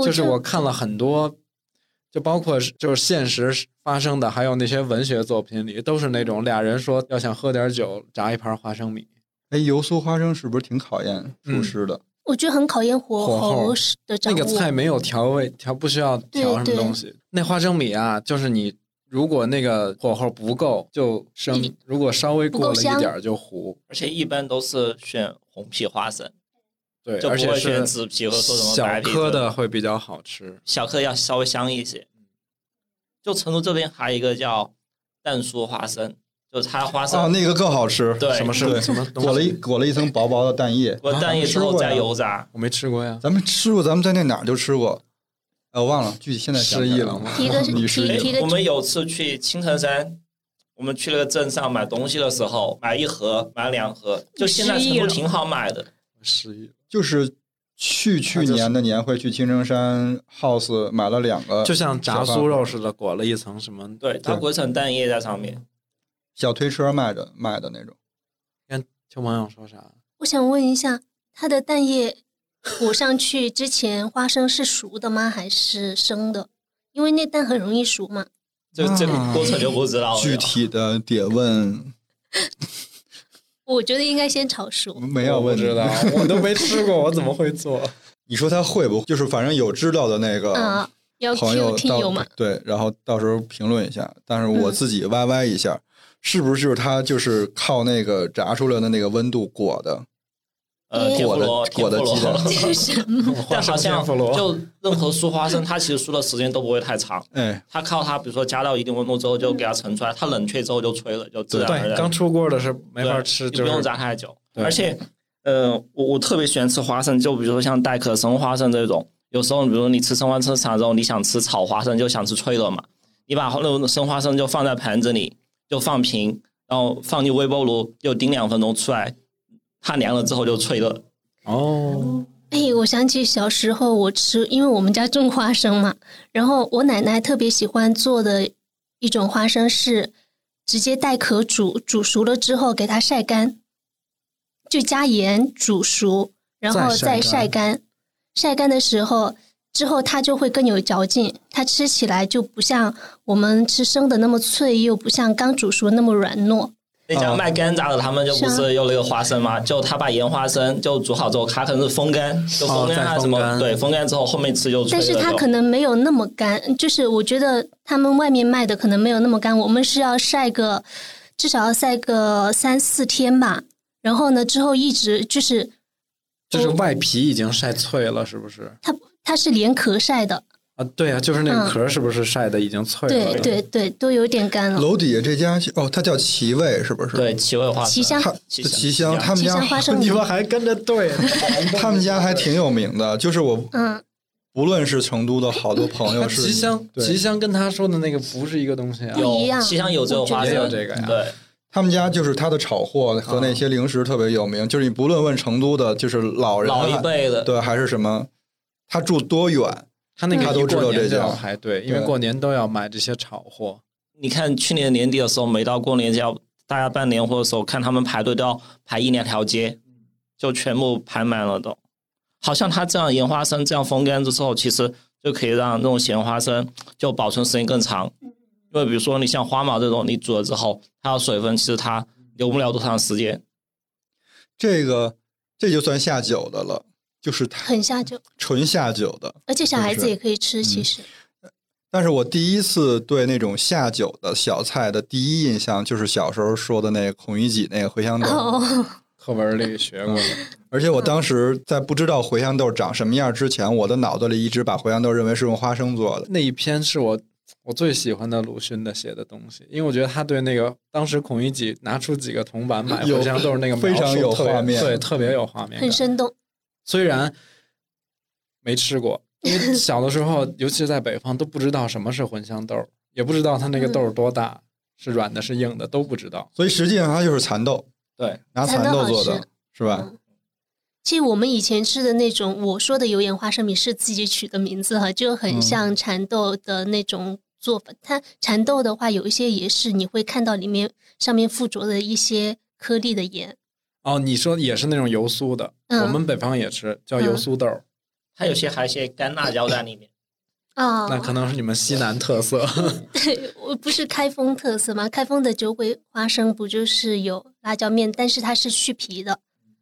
就是我看了很多，就包括就是现实发生的，还有那些文学作品里，都是那种俩人说要想喝点酒，炸一盘花生米。哎，油酥花生是不是挺考验厨师的？我觉得很考验火候的掌握。那个菜没有调味，调不需要调什么东西。那花生米啊，就是你如果那个火候不够就生，如果稍微过了一点就糊。而且一般都是选红皮花生，对，而且选紫皮和说什么小颗的会比较好吃，小颗要稍微香一些。就成都这边还有一个叫蛋酥花生。就它花生啊，那个更好吃。对，什么是什么？裹了一裹了一层薄薄的蛋液，裹蛋液之后加油炸。我没吃过呀。咱们吃过，咱们在那哪儿就吃过。哎，我忘了具体现在 失忆了吗？提个提个。我们有次去青城山，我们去了个镇上买东西的时候，买一盒，买两盒，就现在成都挺好买的。失忆。就是去去年的年会去青城山 house 买了两个，就像炸酥肉似的，裹了一层什么？对，它裹一层蛋液在上面。小推车卖的卖的那种，看听网友说啥？我想问一下，它的蛋液裹上去之前，花生是熟的吗？还是生的？因为那蛋很容易熟嘛。这这个过程就不知道了。具体的得问。我觉得应该先炒熟。没有，我知道，我都没吃过，我怎么会做？你说他会不？就是反正有知道的那个朋友到对，然后到时候评论一下。但是我自己 YY 一下。是不是就是它就是靠那个炸出来的那个温度裹的？呃，裹的裹的鸡蛋。但好像 就任何酥花生，它其实酥的时间都不会太长。哎，它靠它，比如说加到一定温度之后，就给它盛出来，它冷却之后就脆了，就自然而然。刚出锅的是没法吃，就不用炸太久。而且，呃，我我特别喜欢吃花生，就比如说像带壳生花生这种，有时候比如你吃生花生之后，你想吃炒花生，就想吃脆的嘛，你把那种生花生就放在盘子里。就放平，然后放进微波炉，就叮两分钟出来，它凉了之后就脆了。哦，哎，我想起小时候我吃，因为我们家种花生嘛，然后我奶奶特别喜欢做的一种花生是直接带壳煮，煮熟了之后给它晒干，就加盐煮熟，然后再晒干。晒干的时候。之后它就会更有嚼劲，它吃起来就不像我们吃生的那么脆，又不像刚煮熟那么软糯。那家卖干炸的，他们就不是用那个花生吗？就他把盐花生就煮好之后，他可能是风干，就风干什么？对，风干之后后面吃就但是它可能没有那么干，就是我觉得他们外面卖的可能没有那么干。我们是要晒个至少要晒个三四天吧，然后呢之后一直就是，就是外皮已经晒脆了，是不是？它它是连壳晒的。啊，对啊，就是那个壳是不是晒的已经脆了？对对对，都有点干了。楼底下这家哦，它叫奇味，是不是？对，奇味花奇香，奇香，他们家花生你们还跟着对，他们家还挺有名的。就是我，嗯，不论是成都的好多朋友，是奇香，奇香跟他说的那个不是一个东西啊，不一样。奇香有这个花生，也有这个呀。对，他们家就是他的炒货和那些零食特别有名。就是你不论问成都的，就是老人老一辈的，对，还是什么，他住多远？他那个都知道这要排队，因为过年都要买这些炒货。你看去年年底的时候，每到过年就要大家办年货的时候，看他们排队都要排一两条街，就全部排满了都。好像他这样盐花生这样风干之后，其实就可以让那种咸花生就保存时间更长。因为比如说你像花毛这种，你煮了之后，它的水分其实它留不了多长时间。这个这就算下酒的了。就是很下酒，纯下酒的，而且小孩子也可以吃。其实，但是我第一次对那种下酒的小菜的第一印象，就是小时候说的那个孔乙己那个茴香豆，课文里学过的。而且我当时在不知道茴香豆长什么样之前，我的脑子里一直把茴香豆认为是用花生做的。那一篇是我我最喜欢的鲁迅的写的东西，因为我觉得他对那个当时孔乙己拿出几个铜板买茴香豆那个非常有画面，对，特别有画面，很生动。虽然没吃过，因为 小的时候，尤其是在北方，都不知道什么是茴香豆，也不知道它那个豆多大，是软的，是硬的，都不知道。所以实际上它就是蚕豆，对，拿蚕豆做的，是吧？其实我们以前吃的那种，我说的油盐花生米是自己取的名字哈，就很像蚕豆的那种做法。它蚕豆的话，有一些也是你会看到里面上面附着的一些颗粒的盐。哦，你说也是那种油酥的，我们北方也吃，叫油酥豆，它有些还有些干辣椒在里面。哦，那可能是你们西南特色。对，我不是开封特色吗？开封的酒鬼花生不就是有辣椒面，但是它是去皮的，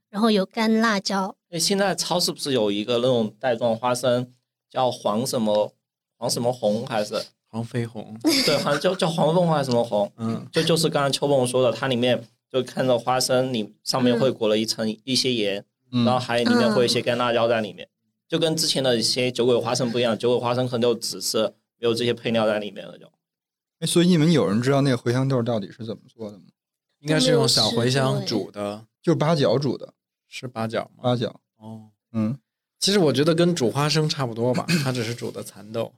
然后有干辣椒。哎，现在超市不是有一个那种袋装花生，叫黄什么黄什么红还是黄飞鸿？对，好像叫叫黄凤还是什么红？嗯，就就是刚刚秋梦说的，它里面。就看到花生，你上面会裹了一层一些盐，然后还里面会有一些干辣椒在里面，就跟之前的一些酒鬼花生不一样。酒鬼花生可能就只是没有这些配料在里面了，就。哎，所以你们有人知道那个茴香豆到底是怎么做的吗？应该是用小茴香煮的，就是八角煮的，是八角吗？八角。哦，嗯，其实我觉得跟煮花生差不多吧，它只是煮的蚕豆。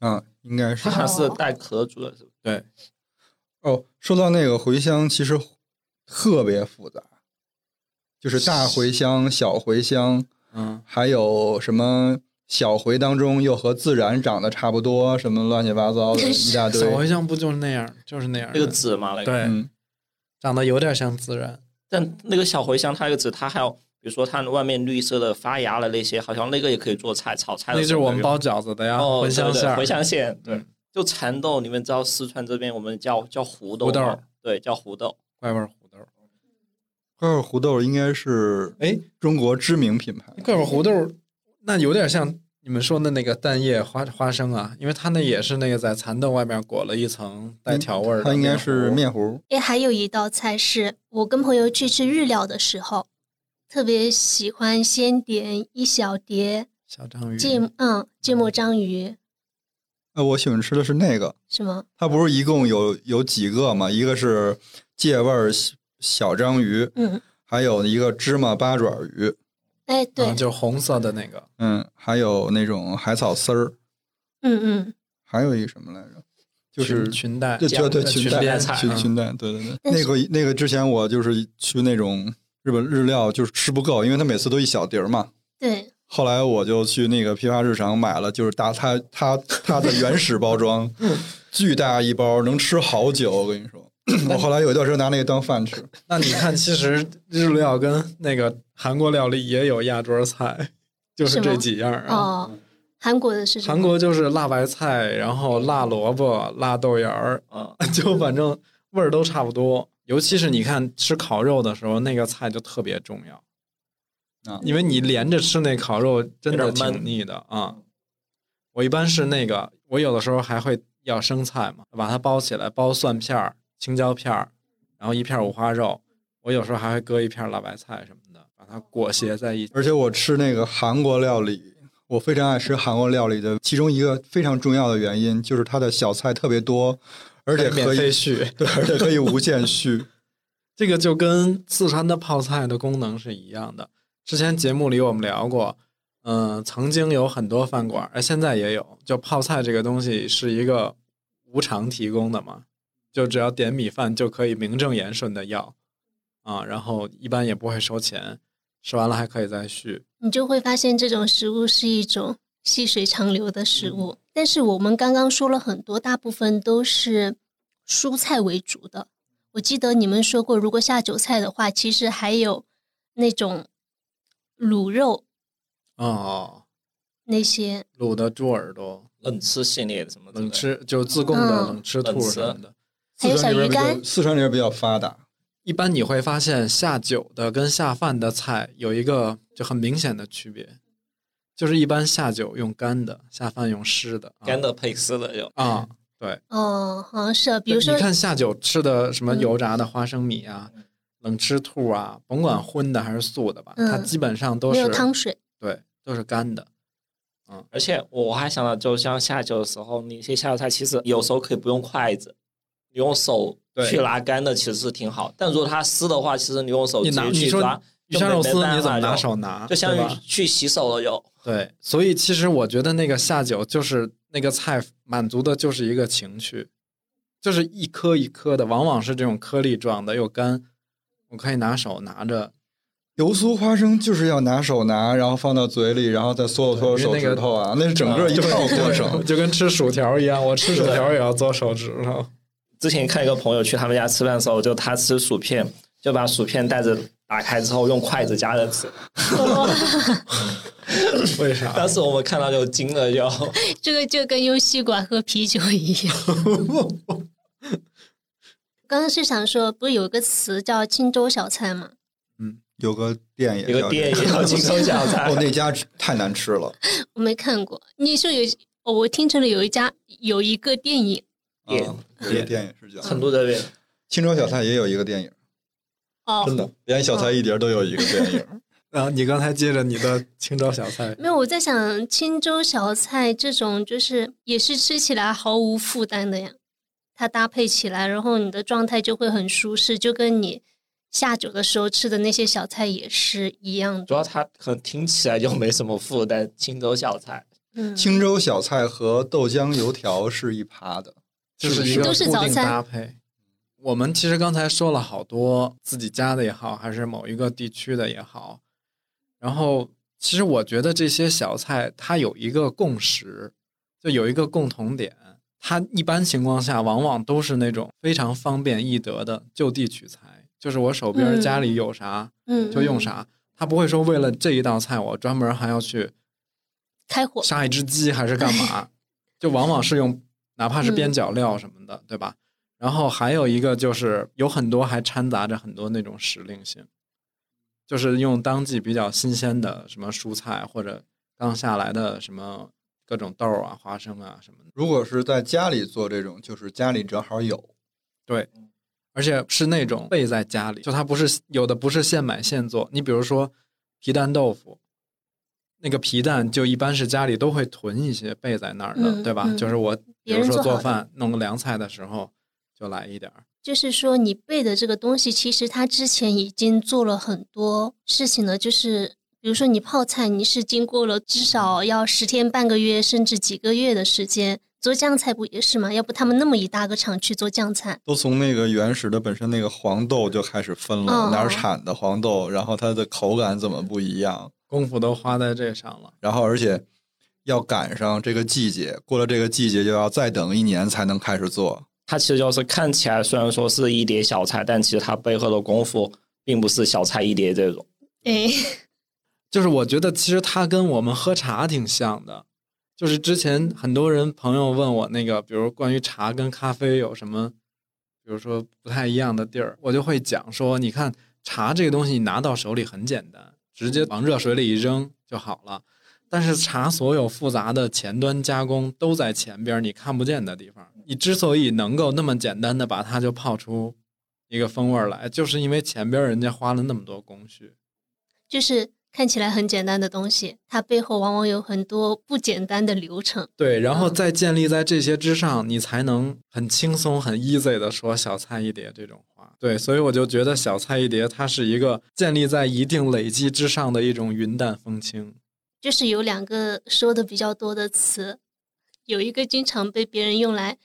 啊，应该是。它还是带壳煮的，是吧？对。哦，说到那个茴香，其实。特别复杂，就是大茴香、小茴香，嗯，还有什么小茴当中又和自然长得差不多，什么乱七八糟的一大堆。小茴香不就是那样，就是那样。那个籽嘛，那个对，长得有点像自然。但那个小茴香，它那个籽，它还有，比如说它外面绿色的发芽了那些，好像那个也可以做菜、炒菜。那就是我们包饺子的呀，茴香馅。茴香馅，对，就蚕豆，你们知道四川这边我们叫叫胡豆，胡豆，对，叫胡豆，怪味。怪味胡豆应该是哎中国知名品牌。怪味胡豆那有点像你们说的那个蛋液花花生啊，因为它那也是那个在蚕豆外面裹了一层带调味的。它应该是面糊。哎，还有一道菜是我跟朋友去吃日料的时候，特别喜欢先点一小碟小章鱼芥嗯芥末章鱼。呃，我喜欢吃的是那个。是吗？它不是一共有有几个嘛？一个是芥味儿。小章鱼，嗯，还有一个芝麻八爪鱼，哎，对，就是红色的那个，嗯，还有那种海草丝儿，嗯嗯，还有一个什么来着？就是裙带，对对对，裙带，裙裙带，对对对，那个那个之前我就是去那种日本日料，就是吃不够，因为他每次都一小碟儿嘛，对。后来我就去那个批发市场买了，就是大它它它的原始包装，巨大一包，能吃好久，我跟你说。我后来有一段时间拿那个当饭吃。那你看，其实日料跟那个韩国料理也有压桌菜，就是这几样啊。哦，韩国的是什么？韩国就是辣白菜，然后辣萝卜、辣豆芽儿，啊，就反正味儿都差不多。尤其是你看吃烤肉的时候，那个菜就特别重要啊，因为你连着吃那烤肉真的挺腻的啊。我一般是那个，我有的时候还会要生菜嘛，把它包起来，包蒜片儿、青椒片儿，然后一片五花肉，我有时候还会搁一片辣白菜什么的，把它裹挟在一起。而且我吃那个韩国料理。我非常爱吃韩国料理的，其中一个非常重要的原因就是它的小菜特别多，而且可以续，对，而且可以无限续。这个就跟四川的泡菜的功能是一样的。之前节目里我们聊过，嗯，曾经有很多饭馆，而现在也有，就泡菜这个东西是一个无偿提供的嘛，就只要点米饭就可以名正言顺的要啊，然后一般也不会收钱。吃完了还可以再续，你就会发现这种食物是一种细水长流的食物。但是我们刚刚说了很多，大部分都是蔬菜为主的。我记得你们说过，如果下酒菜的话，其实还有那种卤肉哦，那些卤的猪耳朵、冷吃系列的什么冷吃，就自贡的冷吃兔什么的，还有小鱼干。四川那边比较发达。一般你会发现下酒的跟下饭的菜有一个就很明显的区别，就是一般下酒用干的，下饭用湿的，干的配湿的有啊，对，哦，好像是，比如说你看下酒吃的什么油炸的花生米啊，冷吃兔啊，甭管荤的还是素的吧，它基本上都是没有汤水，对，都是干的，嗯，而且我还想到，就像下酒的时候，那些下酒菜其实有时候可以不用筷子，用手。去拿干的其实是挺好，但如果它湿的话，其实你用手直接去抓，鱼香肉丝你怎么拿手拿？就相当于去洗手了又。对，所以其实我觉得那个下酒就是那个菜满足的就是一个情趣，就是一颗一颗的，往往是这种颗粒状的又干，我可以拿手拿着。油酥花生就是要拿手拿，然后放到嘴里，然后再嗦嗦手指头啊，那是整个一套过程，就跟吃薯条一样，我吃薯条也要做手指头。之前看一个朋友去他们家吃饭的时候，就他吃薯片，就把薯片袋子打开之后用筷子夹着吃。为啥？当时我们看到就惊了，就这个就跟用吸管喝啤酒一样。刚刚是想说，不是有个词叫青州小菜吗？嗯，有个店也有个店也叫青州小菜。哦，那家太难吃了。我没看过。你说有哦，我听成了有一家有一个电影。电个电影是叫很多的青州小菜也有一个电影，哦，真的？连小菜一碟都有一个电影。然 后你刚才接着你的青州小菜，没有我在想青州小菜这种就是也是吃起来毫无负担的呀，它搭配起来，然后你的状态就会很舒适，就跟你下酒的时候吃的那些小菜也是一样的。主要它可能听起来就没什么负担，青州小菜，嗯，青州小菜和豆浆油条是一趴的。就是一个固定搭配。我们其实刚才说了好多自己家的也好，还是某一个地区的也好。然后，其实我觉得这些小菜它有一个共识，就有一个共同点。它一般情况下往往都是那种非常方便易得的就地取材，就是我手边家里有啥，嗯，就用啥。他不会说为了这一道菜我专门还要去开火杀一只鸡还是干嘛？就往往是用。哪怕是边角料什么的，对吧？然后还有一个就是有很多还掺杂着很多那种时令性，就是用当季比较新鲜的什么蔬菜或者刚下来的什么各种豆啊、花生啊什么的。如果是在家里做这种，就是家里正好有，对，而且是那种备在家里，就它不是有的不是现买现做。你比如说皮蛋豆腐。那个皮蛋就一般是家里都会囤一些备在那儿的，对吧？就是我比如说做饭弄个凉菜的时候就来一点儿。就是说你备的这个东西，其实它之前已经做了很多事情了。就是比如说你泡菜，你是经过了至少要十天半个月甚至几个月的时间。做酱菜不也是吗？要不他们那么一大个厂去做酱菜，都从那个原始的本身那个黄豆就开始分了哪儿产的黄豆，然后它的口感怎么不一样。功夫都花在这上了，然后而且要赶上这个季节，过了这个季节就要再等一年才能开始做。它其实就是看起来虽然说是一碟小菜，但其实它背后的功夫并不是小菜一碟这种。哎，就是我觉得其实它跟我们喝茶挺像的，就是之前很多人朋友问我那个，比如关于茶跟咖啡有什么，比如说不太一样的地儿，我就会讲说，你看茶这个东西，你拿到手里很简单，直接往热水里一扔就好了。但是茶所有复杂的前端加工都在前边你看不见的地方。你之所以能够那么简单的把它就泡出一个风味来，就是因为前边人家花了那么多工序，就是。看起来很简单的东西，它背后往往有很多不简单的流程。对，然后再建立在这些之上，你才能很轻松、很 easy 的说“小菜一碟”这种话。对，所以我就觉得“小菜一碟”它是一个建立在一定累积之上的一种云淡风轻。就是有两个说的比较多的词，有一个经常被别人用来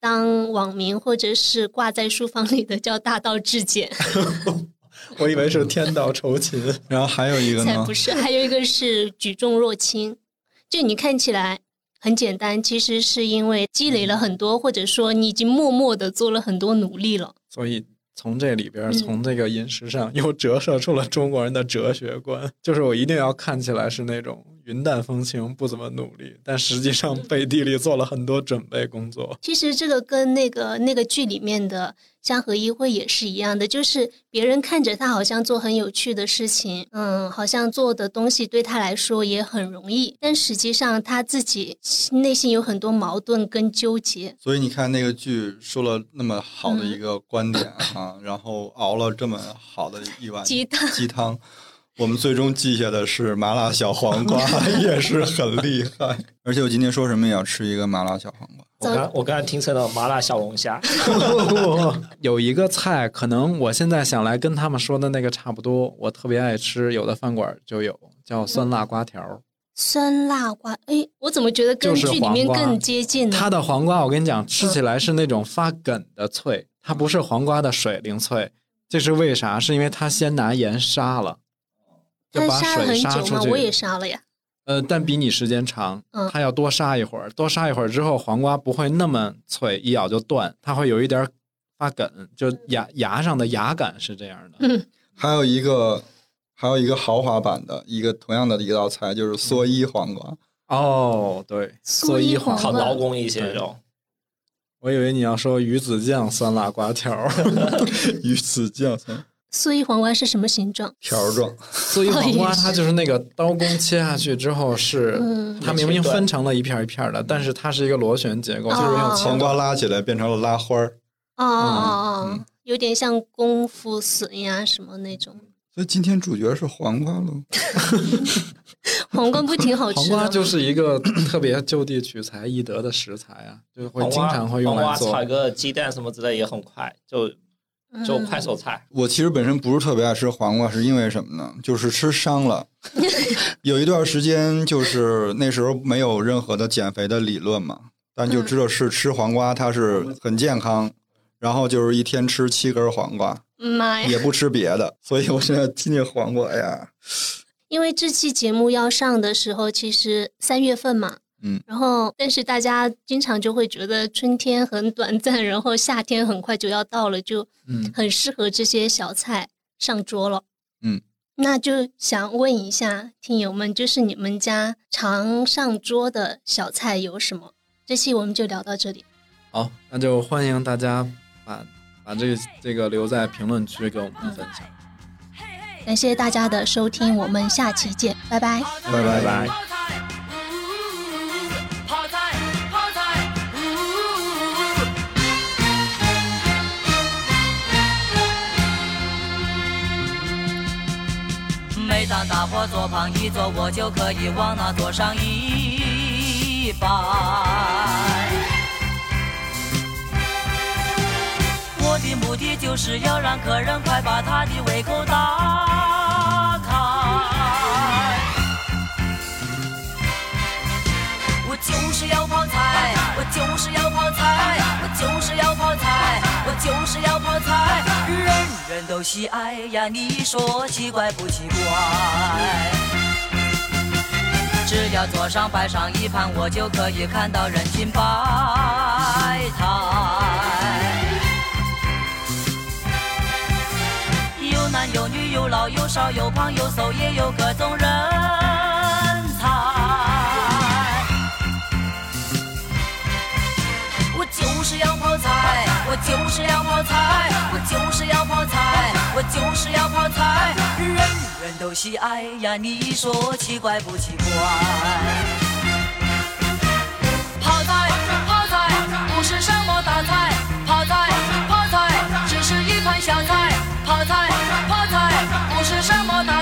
当网名或者是挂在书房里的，叫“大道至简”。我以为是天道酬勤，然后还有一个呢？才不是，还有一个是举重若轻。就你看起来很简单，其实是因为积累了很多，或者说你已经默默的做了很多努力了。所以从这里边，从这个饮食上，又折射出了中国人的哲学观，就是我一定要看起来是那种。云淡风轻，不怎么努力，但实际上背地里做了很多准备工作。其实这个跟那个那个剧里面的江河一会也是一样的，就是别人看着他好像做很有趣的事情，嗯，好像做的东西对他来说也很容易，但实际上他自己内心有很多矛盾跟纠结。所以你看那个剧说了那么好的一个观点啊，然后熬了这么好的一碗鸡汤鸡汤。我们最终记下的是麻辣小黄瓜，也是很厉害。而且我今天说什么也要吃一个麻辣小黄瓜。我刚我刚才听成了麻辣小龙虾。有一个菜，可能我现在想来跟他们说的那个差不多。我特别爱吃，有的饭馆就有叫酸辣瓜条。酸辣瓜，哎，我怎么觉得跟剧里面更接近呢？它的黄瓜，我跟你讲，吃起来是那种发梗的脆，它不是黄瓜的水灵脆。这是为啥？是因为它先拿盐杀了。就把水杀出去，我也杀了呀。呃，但比你时间长，它要多杀一会儿。多杀一会儿之后，黄瓜不会那么脆，一咬就断，它会有一点发梗，就牙牙上的牙感是这样的。嗯，还有一个，还有一个豪华版的一个同样的一道菜，就是蓑衣黄瓜。哦，对，蓑衣黄瓜，靠劳工一些肉。我以为你要说鱼子酱酸辣瓜条，鱼子酱酸。蓑衣黄瓜是什么形状？条状。素衣黄瓜它就是那个刀工切下去之后是，它明明分成了一片一片的，但是它是一个螺旋结构，就是用黄瓜拉起来变成了拉花儿。哦哦哦，有点像功夫笋呀什么那种。所以今天主角是黄瓜喽。黄瓜不挺好吃？黄瓜就是一个 特别就地取材易得的食材啊，就会经常会用来做。炒个鸡蛋什么之类也很快就。就快手菜，我其实本身不是特别爱吃黄瓜，是因为什么呢？就是吃伤了。有一段时间，就是那时候没有任何的减肥的理论嘛，但就知道是吃黄瓜它是很健康，然后就是一天吃七根黄瓜，妈呀，也不吃别的，所以我现在听见黄瓜呀。因为这期节目要上的时候，其实三月份嘛。嗯，然后，但是大家经常就会觉得春天很短暂，然后夏天很快就要到了，就很适合这些小菜上桌了。嗯，那就想问一下听友们，就是你们家常上桌的小菜有什么？这期我们就聊到这里。好，那就欢迎大家把把这个这个留在评论区给我们分享。感谢大家的收听，我们下期见，拜拜，拜拜拜。让大火坐旁一坐，我就可以往那桌上一摆。我的目的就是要让客人快把他的胃口打开。我就是要泡菜，我就是要泡菜，我就是要泡菜，就是要泡菜。人人都喜爱呀，你说奇怪不奇怪？只要桌上摆上一盘，我就可以看到人群摆摊。有男有女，有老有少，有胖有瘦，也有各种人是要泡菜，我就是要泡菜，我就是要泡菜，我就是要泡菜，人人都喜爱呀，你说奇怪不奇怪？泡菜，泡菜，不是什么大菜，泡菜，泡菜，只是一盘小菜，泡菜，泡菜，不是什么大。菜。